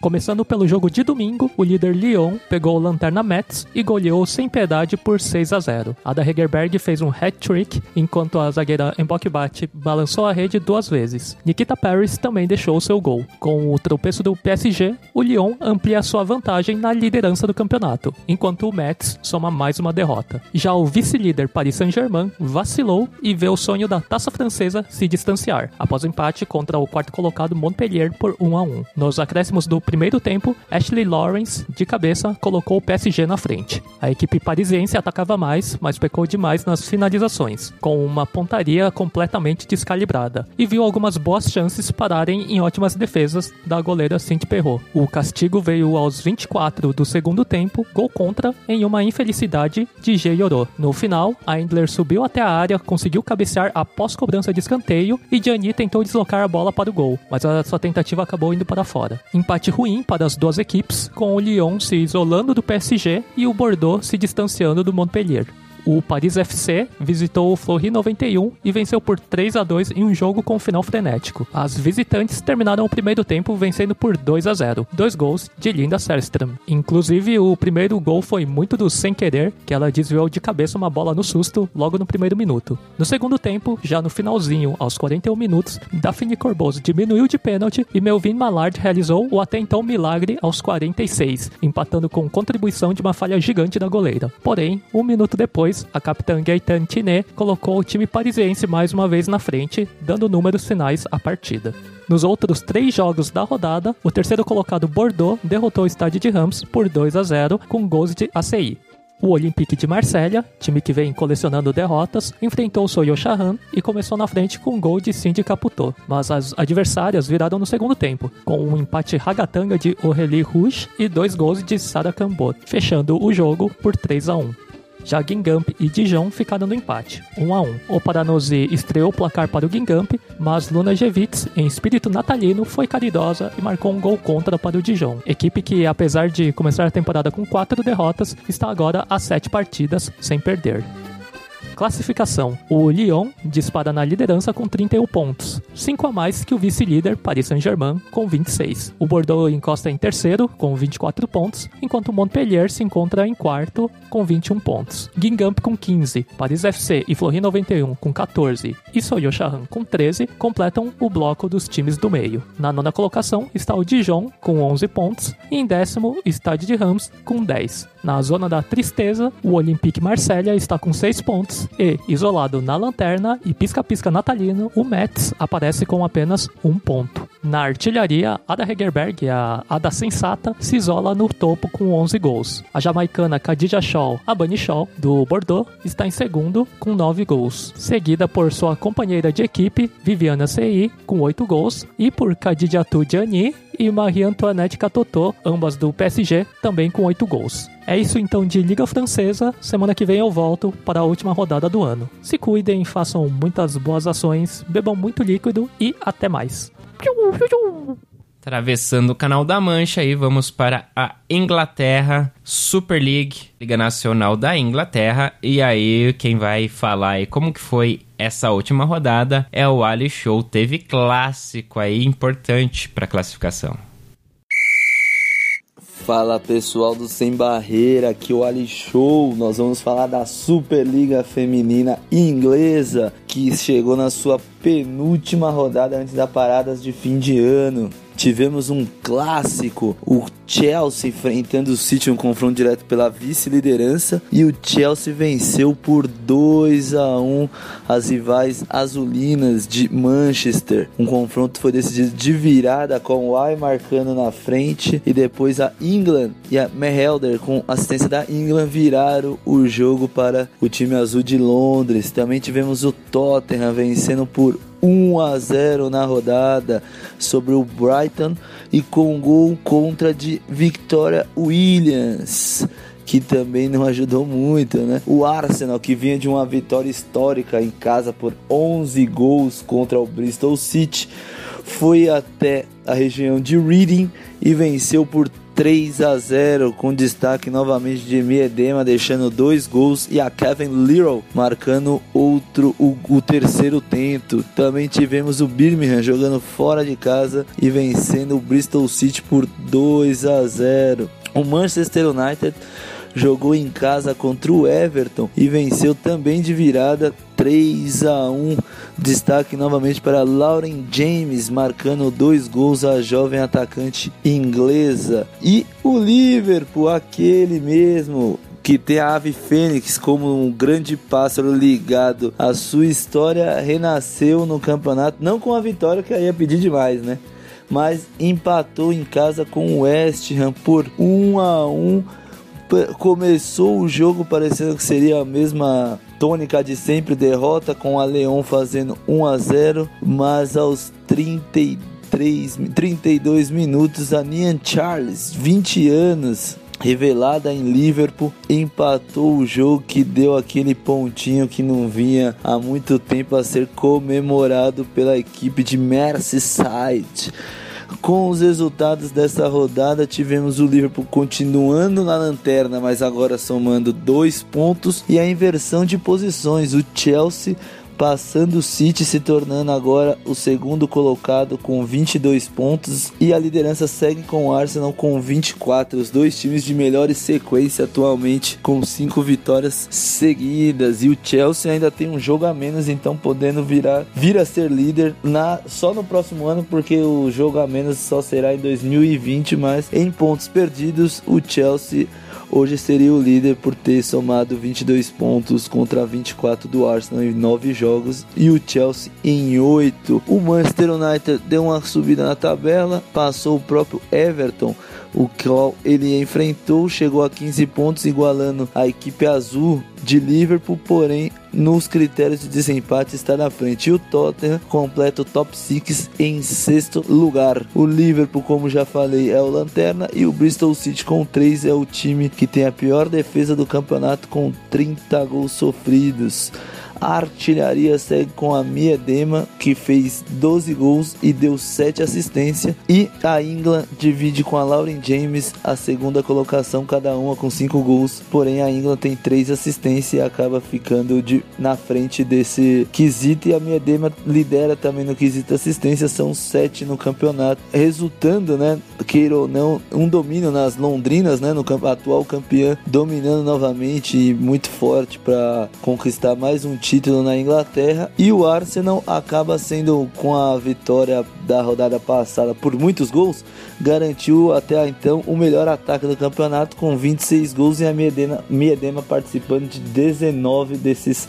M: Começando pelo jogo de domingo, o líder Lyon pegou o Lanterna Mets e goleou sem piedade por 6 a 0. Ada Hegerberg fez um hat-trick, enquanto a zagueira Mbokbate balançou a rede duas vezes. Nikita Paris também deixou seu gol. Com o tropeço do PSG, o Lyon amplia sua vantagem na liderança do campeonato, enquanto o Mets soma mais uma derrota. Já o vice-líder Paris Saint-Germain vacilou e vê o sonho da taça francesa se distanciar, após o empate contra o quarto colocado Montpellier por 1 a 1. Nos acréscimos do primeiro tempo, Ashley Lawrence, de cabeça, colocou o PSG na frente. A equipe parisiense atacava mais, mas pecou demais nas finalizações, com uma pontaria completamente descalibrada, e viu algumas boas chances pararem em ótimas defesas da goleira Cinti Perrot. O castigo veio aos 24 do segundo tempo, gol contra em uma infelicidade de G. No final, a Endler subiu até a área, conseguiu cabecear após cobrança de escanteio e Gianni tentou deslocar a bola para o gol, mas a sua tentativa acabou indo para fora. Empate ruim para as duas equipes, com o Lyon se isolando do PSG e o Bordeaux se distanciando do Montpellier. O Paris FC visitou o Fleury 91 e venceu por 3 a 2 em um jogo com final frenético. As visitantes terminaram o primeiro tempo vencendo por 2 a 0, dois gols de Linda Serstrom. Inclusive, o primeiro gol foi muito do sem querer, que ela desviou de cabeça uma bola no susto logo no primeiro minuto. No segundo tempo, já no finalzinho, aos 41 minutos, Daphne Corboso diminuiu de pênalti e Melvin Mallard realizou o até então milagre aos 46, empatando com contribuição de uma falha gigante da goleira. Porém, um minuto depois, a capitã Gaetan Tiné colocou o time parisiense mais uma vez na frente, dando números finais à partida. Nos outros três jogos da rodada, o terceiro colocado Bordeaux derrotou o Stade de Reims por 2 a 0 com gols de ACI. O Olympique de Marselha, time que vem colecionando derrotas, enfrentou o Soyo Shahan e começou na frente com um gol de Cindy Caputo, mas as adversárias viraram no segundo tempo, com um empate ragatanga de Aurélie Rouge e dois gols de Sara Cambot, fechando o jogo por 3 a 1. Já Guingamp e Dijon ficaram no empate, 1 a 1. O Paranossi estreou o placar para o Guingamp, mas Luna Gevitz, em espírito natalino, foi caridosa e marcou um gol contra para o Dijon. Equipe que, apesar de começar a temporada com quatro derrotas, está agora a sete partidas sem perder. Classificação: O Lyon dispara na liderança com 31 pontos, 5 a mais que o vice-líder Paris Saint-Germain com 26. O Bordeaux encosta em terceiro com 24 pontos, enquanto o Montpellier se encontra em quarto com 21 pontos. Guingamp com 15, Paris FC e Fleury 91 com 14 e Soyo Shahan com 13 completam o bloco dos times do meio. Na nona colocação está o Dijon com 11 pontos e em décimo Stade de Reims com 10. Na zona da tristeza, o Olympique Marselha está com 6 pontos e, isolado na lanterna e pisca-pisca natalino, o Metz aparece com apenas um ponto. Na artilharia, Ada Hegerberg, a Ada Sensata, se isola no topo com 11 gols. A jamaicana Khadija Shaw, a Bunny Shaw, do Bordeaux, está em segundo com 9 gols, seguida por sua companheira de equipe, Viviana Ci, com 8 gols, e por Khadija Tudjani e Marie-Antoinette Catotô, ambas do PSG, também com 8 gols. É isso então de Liga Francesa. Semana que vem eu volto para a última rodada do ano. Se cuidem, façam muitas boas ações, bebam muito líquido e até mais.
A: Atravessando o canal da Mancha aí, vamos para a Inglaterra, Super League, Liga Nacional da Inglaterra. E aí, quem vai falar aí como que foi essa última rodada é o Ali Show. Teve clássico aí importante para classificação.
L: Fala pessoal do Sem Barreira, aqui é o Ali Show. Nós vamos falar da Superliga Feminina Inglesa que chegou na sua penúltima rodada antes da paradas de fim de ano. Tivemos um clássico, o Chelsea enfrentando o City, um confronto direto pela vice-liderança, e o Chelsea venceu por 2 a 1 as rivais azulinas de Manchester. Um confronto foi decidido de virada com o Ai marcando na frente e depois a England e a Mehelder com assistência da England viraram o jogo para o time azul de Londres. Também tivemos o Tottenham vencendo por 1 a 0 na rodada sobre o Brighton e com um gol contra de Victoria Williams que também não ajudou muito, né? O Arsenal, que vinha de uma vitória histórica em casa por 11 gols contra o Bristol City, foi até a região de Reading e venceu por 3 a 0 com destaque novamente de Miedema deixando dois gols e a Kevin Little marcando outro o, o, terceiro tento. Também tivemos o Birmingham jogando fora de casa e vencendo o Bristol City por 2 a 0. O Manchester United jogou em casa contra o Everton e venceu também de virada 3 a 1. Destaque novamente para Lauren James marcando dois gols a jovem atacante inglesa. E o Liverpool, aquele mesmo que tem a ave fênix como um grande pássaro ligado à sua história, renasceu no campeonato, não com a vitória que aí ia pedir demais, né? mas empatou em casa com o West Ham por 1 a 1 começou o jogo parecendo que seria a mesma tônica de sempre, derrota com a Leão fazendo 1 a 0, mas aos 33, 32 minutos a Nian Charles, 20 anos, revelada em Liverpool, empatou o jogo que deu aquele pontinho que não vinha há muito tempo a ser comemorado pela equipe de Merseyside. Com os resultados dessa rodada, tivemos o Liverpool continuando na lanterna, mas agora somando dois pontos e a inversão de posições. O Chelsea passando o City, se tornando agora o segundo colocado com 22 pontos e a liderança segue com o Arsenal com 24, os dois times de melhor sequência atualmente com cinco vitórias seguidas. E o Chelsea ainda tem um jogo a menos, então podendo virar vir a ser líder na só no próximo ano porque o jogo a menos só será em 2020, mas em pontos perdidos o Chelsea hoje seria o líder por ter somado 22 pontos contra 24 do Arsenal em 9 jogos e o Chelsea em 8. O Manchester United deu uma subida na tabela, passou o próprio Everton, o qual ele enfrentou, chegou a 15 pontos, igualando a equipe azul de Liverpool, porém nos critérios de desempate está na frente. E o Tottenham completa o top 6 em sexto lugar. O Liverpool, como já falei, é o lanterna e o Bristol City com 3 é o time que tem a pior defesa do campeonato com 30 gols sofridos. A artilharia segue com a Miedema, que fez 12 gols e deu 7 assistências. E a England divide com a Lauren James a segunda colocação, cada uma com 5 gols. Porém, a England tem 3 assistências e acaba ficando de, na frente desse quesito. E a Miedema lidera também no quesito assistência, são 7 no campeonato. Resultando, né, queira ou não, um domínio nas Londrinas, né, no atual campeão, dominando novamente e muito forte para conquistar mais um título na Inglaterra e o Arsenal acaba sendo com a vitória da rodada passada por muitos gols, garantiu até então o melhor ataque do campeonato com 26 gols e a Miedema, Miedema participando de 19 desses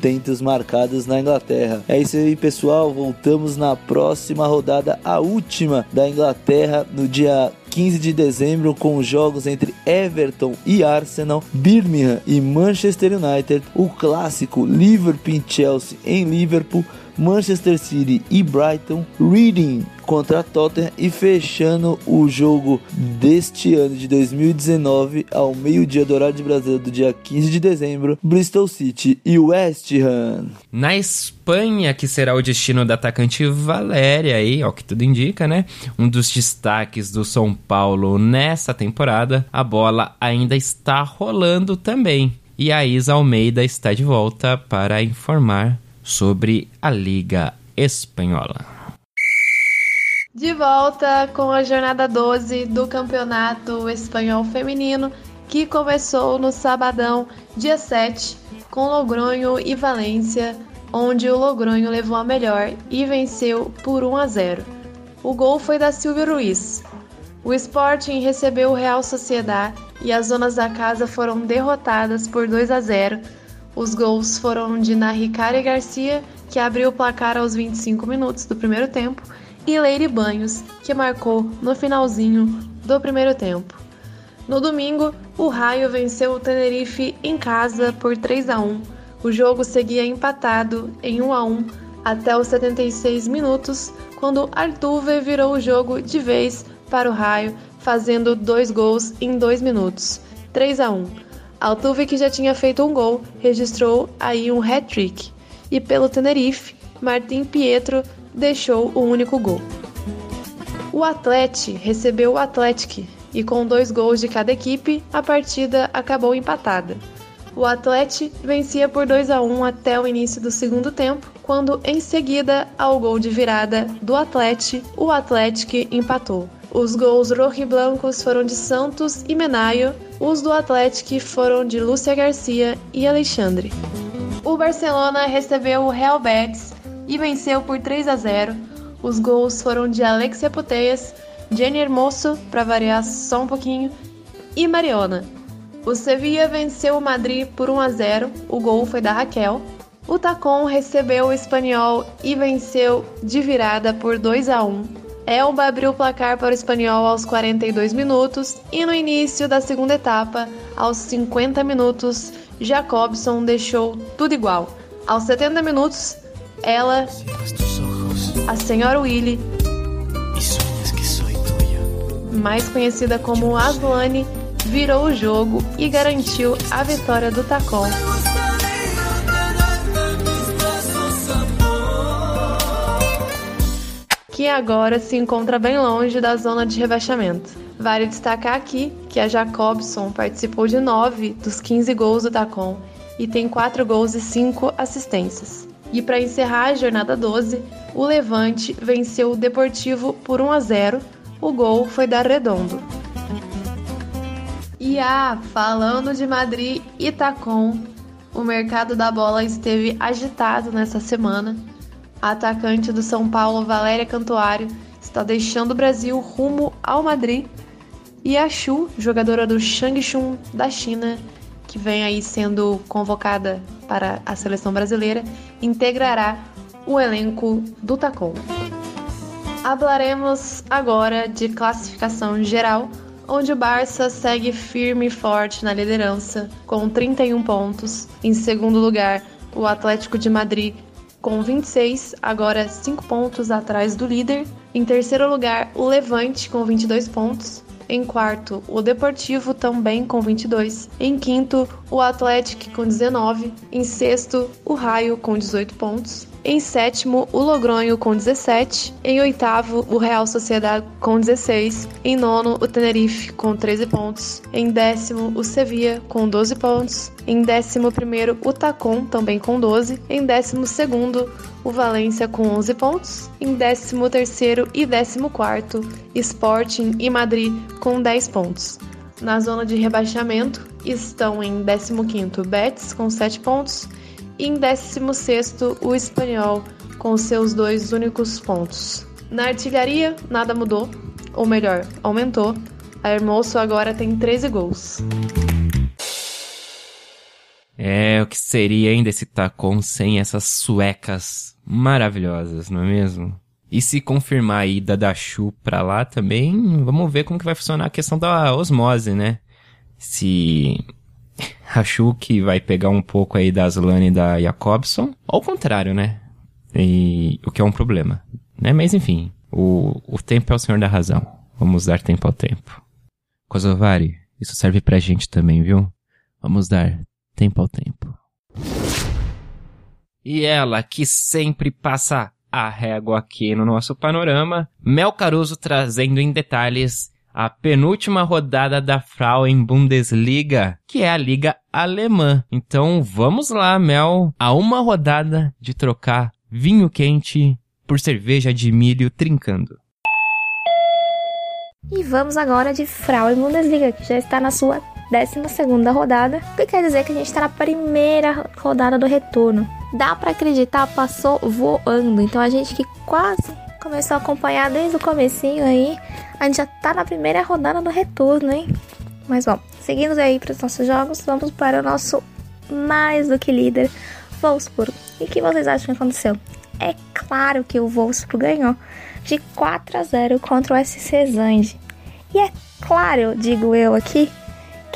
L: tentos marcados na Inglaterra. É isso aí, pessoal. Voltamos na próxima rodada, a última da Inglaterra, no dia 15 de dezembro, com os jogos entre Everton e Arsenal, Birmingham e Manchester United, o clássico Liverpool Chelsea em Liverpool. Manchester City e Brighton, Reading contra Tottenham e fechando o jogo deste ano de 2019 ao meio-dia do horário de Brasília do dia 15 de dezembro, Bristol City e West Ham.
A: Na Espanha, que será o destino da atacante Valéria aí, ó, que tudo indica, né? Um dos destaques do São Paulo nessa temporada, a bola ainda está rolando também. E a Isa Almeida está de volta para informar sobre a Liga Espanhola.
B: De volta com a jornada 12 do Campeonato Espanhol Feminino, que começou no sabadão, dia 7, com Logronho e Valência, onde o Logronho levou a melhor e venceu por 1 a 0. O gol foi da Silvia Ruiz. O Sporting recebeu o Real Sociedad e as zonas da casa foram derrotadas por 2 a 0 os gols foram de Naricari Garcia, que abriu o placar aos 25 minutos do primeiro tempo, e Leire Banhos, que marcou no finalzinho do primeiro tempo. No domingo, o Raio venceu o Tenerife em casa por 3 a 1. O jogo seguia empatado em 1 a 1 até os 76 minutos, quando Artuve virou o jogo de vez para o Raio, fazendo dois gols em dois minutos, 3 a 1. Altuve, que já tinha feito um gol, registrou aí um hat-trick. E pelo Tenerife, Martim Pietro deixou o único gol. O Atlético recebeu o Atlético e com dois gols de cada equipe, a partida acabou empatada. O Atlético vencia por 2 a 1 até o início do segundo tempo, quando em seguida, ao gol de virada do Atlético, o Atlético empatou. Os gols rojiblancos foram de Santos e Menaio, os do Atlético foram de Lúcia Garcia e Alexandre. O Barcelona recebeu o Real Betis e venceu por 3 a 0. Os gols foram de Alexia Puteias, Jenny Hermoso, para variar só um pouquinho, e Mariona. O Sevilla venceu o Madrid por 1 a 0. O gol foi da Raquel. O Tacon recebeu o Espanhol e venceu de virada por 2 a 1. Elba abriu o placar para o espanhol aos 42 minutos e no início da segunda etapa, aos 50 minutos, Jacobson deixou tudo igual. Aos 70 minutos, ela, a senhora Willy, mais conhecida como Aslane, virou o jogo e garantiu a vitória do Tacon. Que agora se encontra bem longe da zona de rebaixamento. Vale destacar aqui que a Jacobson participou de 9 dos 15 gols do Tacon e tem 4 gols e 5 assistências. E para encerrar a jornada 12, o Levante venceu o Deportivo por 1 a 0. O gol foi da Redondo. E ah, falando de Madrid e Tacon, o mercado da bola esteve agitado nessa semana. A atacante do São Paulo, Valéria Cantuário, está deixando o Brasil rumo ao Madrid. E a Xu, jogadora do Shangchun da China, que vem aí sendo convocada para a seleção brasileira, integrará o elenco do Tacon. Hablaremos agora de classificação geral, onde o Barça segue firme e forte na liderança, com 31 pontos. Em segundo lugar, o Atlético de Madrid com 26, agora 5 pontos atrás do líder. Em terceiro lugar, o Levante com 22 pontos. Em quarto, o Deportivo também com 22. Em quinto, o Atlético com 19. Em sexto, o Raio com 18 pontos. Em sétimo, o Logronho com 17. Em oitavo, o Real Sociedade com 16. Em nono, o Tenerife com 13 pontos. Em décimo, o Sevilla com 12 pontos. Em décimo primeiro, o Tacon também com 12. Em décimo segundo, o Valência com 11 pontos. Em décimo terceiro e décimo quarto, Sporting e Madrid com 10 pontos. Na zona de rebaixamento estão em 15º Betis com 7 pontos em 16º o Espanhol com seus dois únicos pontos. Na artilharia, nada mudou, ou melhor, aumentou. A Hermoso agora tem 13 gols.
A: É, o que seria ainda esse Tacon sem essas suecas maravilhosas, não é mesmo? E se confirmar a ida da Chu pra lá também, vamos ver como que vai funcionar a questão da osmose, né? Se a Chu que vai pegar um pouco aí da Aslane e da Jacobson, ao contrário, né? E, o que é um problema, né? Mas enfim, o, o tempo é o senhor da razão. Vamos dar tempo ao tempo. Kosovari, isso serve pra gente também, viu? Vamos dar tempo ao tempo. E ela, que sempre passa a régua aqui no nosso panorama, Mel Caruso trazendo em detalhes a penúltima rodada da Frauen Bundesliga, que é a liga alemã. Então vamos lá, Mel, a uma rodada de trocar vinho quente por cerveja de milho trincando.
K: E vamos agora de Frauen Bundesliga, que já está na sua 12 rodada, o que quer dizer que a gente está na primeira rodada do retorno. Dá para acreditar, passou voando. Então a gente que quase começou a acompanhar desde o comecinho aí, a gente já tá na primeira rodada do retorno, hein? Mas bom, seguindo aí para os nossos jogos, vamos para o nosso mais do que líder, Wolfsburg. E o que vocês acham que aconteceu? É claro que o Wolfsburg ganhou de 4 a 0 contra o SC Zange. E é claro, digo eu aqui,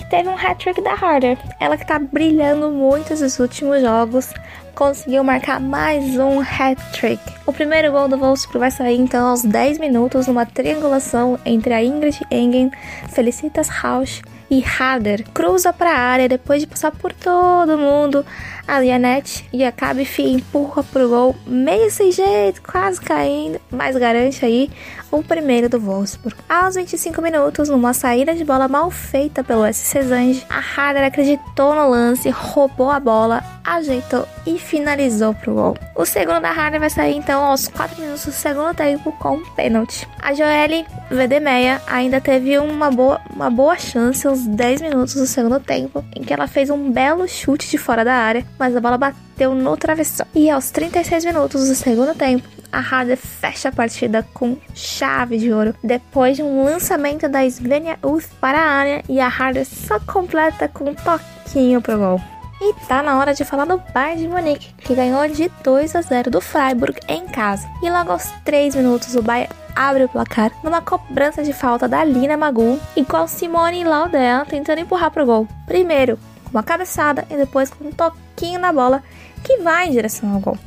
K: que teve um hat-trick da Harder. Ela que tá brilhando muito nos últimos jogos, conseguiu marcar mais um hat-trick. O primeiro gol do Wolfsburg vai sair então aos 10 minutos numa triangulação entre a Ingrid Engen, Felicitas Rausch e Harder. Cruza para a área depois de passar por todo mundo. A Lianette e a Cabifi empurra pro gol, meio sem jeito, quase caindo, mas garante aí o primeiro do Wolfsburg. Aos 25 minutos, numa saída de bola mal feita pelo SC Zange, a Harder acreditou no lance, roubou a bola, ajeitou e finalizou pro gol. O segundo da Harder vai sair então aos 4 minutos do segundo tempo com um pênalti. A Joelle Vedemeia ainda teve uma boa, uma boa chance aos 10 minutos do segundo tempo, em que ela fez um belo chute de fora da área, mas a bola bateu no travessão. E aos 36 minutos do segundo tempo, a Harder fecha a partida com chave de ouro, depois de um lançamento da Svenja Uth para a área e a Harder só completa com um toquinho pro gol. E tá na hora de falar do Bayern de Munique, que ganhou de 2 a 0 do Freiburg em casa. E logo aos 3 minutos o Bayern abre o placar numa cobrança de falta da Lina Magu, igual Simone Laudel tentando empurrar pro gol. Primeiro com uma cabeçada e depois com um toquinho na bola que vai em direção ao gol.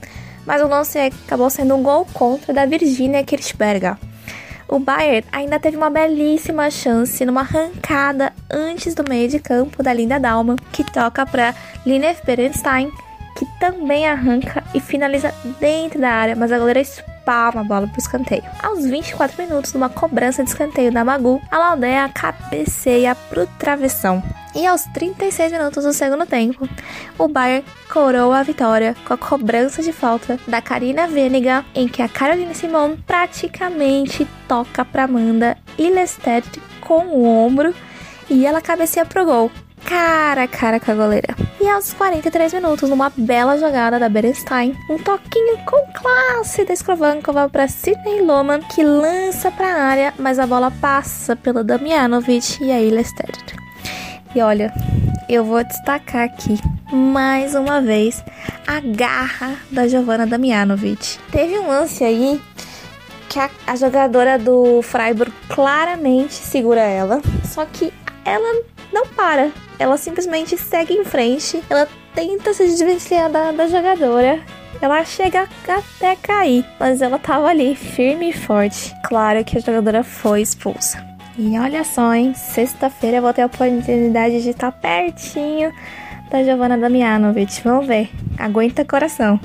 K: Mas o lance acabou sendo um gol contra da Virginia Kirchberger. O Bayern ainda teve uma belíssima chance numa arrancada antes do meio de campo da Linda Dalman, que toca para Linef Berenstein, que também arranca e finaliza dentro da área, mas a goleira espalma a bola para o escanteio. Aos 24 minutos, numa cobrança de escanteio da Magu, a Laudea cabeceia para o travessão. E aos 36 minutos do segundo tempo, o Bayern coroa a vitória com a cobrança de falta da Karina Veniga, em que a Caroline Simon praticamente toca para Amanda Illested com o ombro e ela cabeceia pro gol. Cara a cara com a goleira. E aos 43 minutos, numa bela jogada da Berenstein, um toquinho com classe da Skrovankova para Sidney Loman, que lança para a área, mas a bola passa pela Damianovic e a Illested. E olha, eu vou destacar aqui mais uma vez a garra da Giovanna Damianovic. Teve um lance aí que a, a, jogadora do Freiburg claramente segura ela, só que ela não para, ela simplesmente segue em frente, ela tenta se desvencilhar da, da jogadora. Ela chega até cair, mas ela tava ali, firme e forte. Claro que a jogadora foi expulsa. E olha só, hein? Sexta-feira eu vou ter a oportunidade de estar pertinho da Giovanna Damianovic. Vamos ver. Aguenta coração.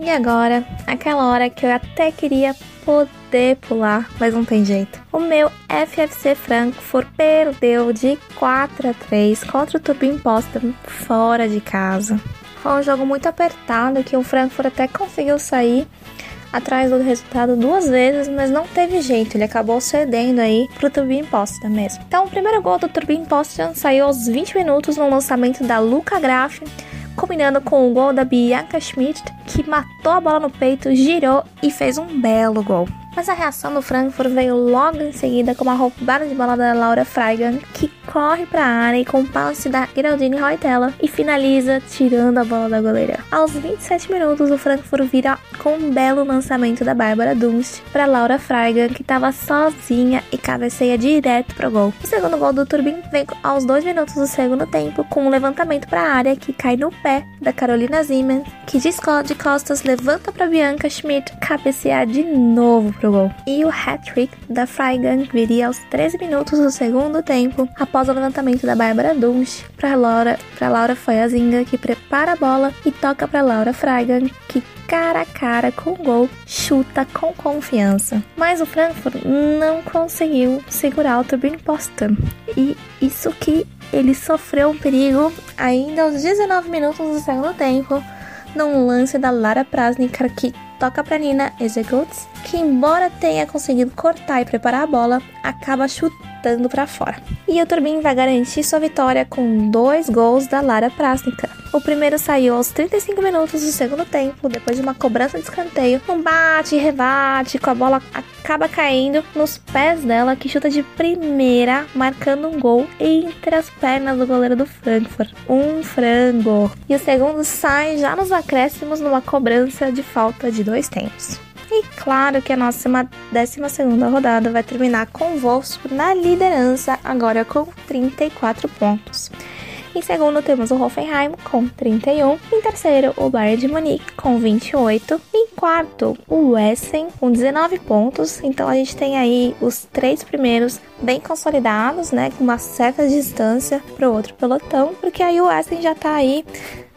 K: E agora, aquela hora que eu até queria poder pular, mas não tem jeito. O meu FFC Frankfurt perdeu de 4 a 3 contra o Turbin Potsdam fora de casa. Foi um jogo muito apertado que o Frankfurt até conseguiu sair atrás do resultado duas vezes, mas não teve jeito, ele acabou cedendo aí pro Turbine Potsdam mesmo. Então, o primeiro gol do Turbine Potsdam saiu aos 20 minutos no lançamento da Luca Graf, combinando com o gol da Bianca Schmidt, que matou a bola no peito, girou e fez um belo gol. Mas a reação do Frankfurt veio logo em seguida com uma roubada de bola da Laura Freigan, que corre para a área e com o passe da Geraldine Reutella e finaliza tirando a bola da goleira. Aos 27 minutos, o Frankfurt vira com um belo lançamento da Bárbara Dunst para Laura Freigan, que estava sozinha e cabeceia direto pro gol. O segundo gol do Turbin vem aos 2 minutos do segundo tempo com um levantamento para a área que cai no pé da Carolina Zimmer, que de costas levanta para Bianca Schmidt cabecear de novo pro gol. E o hat-trick da Freigang viria aos 13 minutos do segundo tempo, após o levantamento da Bárbara Dunst para Laura, para Laura Foyazinga, que prepara a bola e toca para Laura Freigang, que cara a cara com o gol, chuta com confiança. Mas o Frankfurt não conseguiu segurar o Turbine Potsdam. E isso que ele sofreu um perigo ainda aos 19 minutos do segundo tempo, num lance da Lara Prasnik que toca para Nina Ezeguts, que embora tenha conseguido cortar e preparar a bola, acaba chutando para fora. E o Turbin vai garantir sua vitória com dois gols da Lara Prasnica. O primeiro saiu aos 35 minutos do segundo tempo, depois de uma cobrança de escanteio, um bate e rebate, com a bola acaba caindo nos pés dela, que chuta de primeira, marcando um gol entre as pernas do goleiro do Frankfurt. Um frango. E o segundo sai já nos acréscimos numa cobrança de falta de dois tempos. E claro que a nossa 12 rodada vai terminar com o Wolfsburg na liderança, agora com 34 pontos. Em segundo, temos o Hoffenheim com 31. Em terceiro, o Bayern de Munique com 28. Em quarto, o Essen com 19 pontos. Então a gente tem aí os três primeiros bem consolidados, né? Com uma certa distância para o outro pelotão, porque aí o Essen já está aí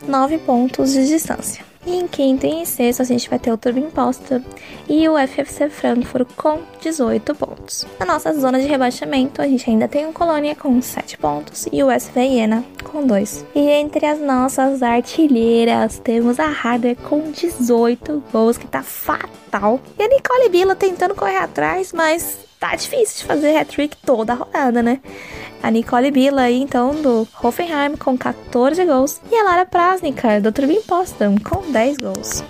K: 9 pontos de distância. E em quinto e em sexto a gente vai ter o Turbin Posta e o FFC Frankfurt com 18 pontos. Na nossa zona de rebaixamento a gente ainda tem o Colônia com 7 pontos e o SV Iena com 2. E entre as nossas artilheiras temos a Harder com 18 gols que tá fatal. E a Nicole Bila tentando correr atrás, mas tá difícil de fazer hat-trick toda a rodada, né? A Nicole Bila aí, então, do Hoffenheim com 14 gols. E a Lara Prasnikar, do Turbin Potsdam, com 10 gols.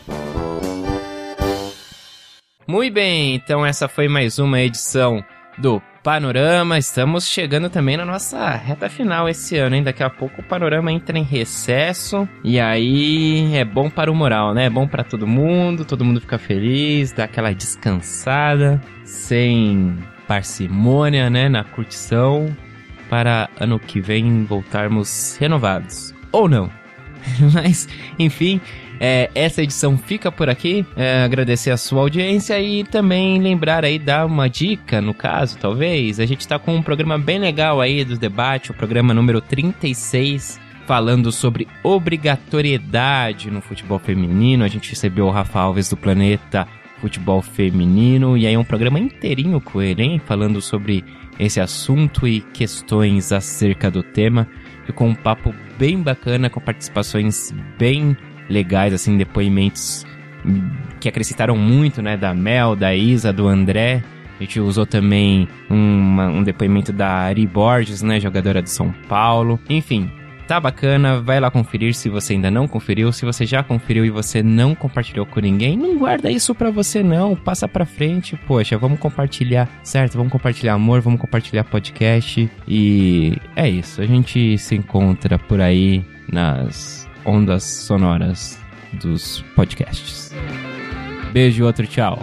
A: Muito bem, então essa foi mais uma edição do Panorama. Estamos chegando também na nossa reta final esse ano, hein? Daqui a pouco o Panorama entra em recesso. E aí é bom para o moral, né? É bom para todo mundo, todo mundo fica feliz, dá aquela descansada, sem parcimônia, né? Na curtição, para ano que vem voltarmos renovados. Ou não. Mas, enfim, é, essa edição fica por aqui. É, agradecer a sua audiência e também lembrar aí, dar uma dica, no caso, talvez. A gente tá com um programa bem legal aí do debate, o programa número 36, falando sobre obrigatoriedade no futebol feminino. A gente recebeu o Rafa Alves do Planeta Futebol Feminino e aí um programa inteirinho com ele, hein? Falando sobre esse assunto e questões acerca do tema. Ficou um papo bem bacana, com participações bem legais, assim, depoimentos que acrescentaram muito, né? Da Mel, da Isa, do André. A gente usou também uma, um depoimento da Ari Borges, né? Jogadora de São Paulo. Enfim, tá bacana. Vai lá conferir se você ainda não conferiu. Se você já conferiu e você não compartilhou com ninguém, não guarda isso pra você não. Passa pra frente. Poxa, vamos compartilhar, certo? Vamos compartilhar amor, vamos compartilhar podcast. E é isso. A gente se encontra por aí nas ondas sonoras dos podcasts. Beijo, outro tchau.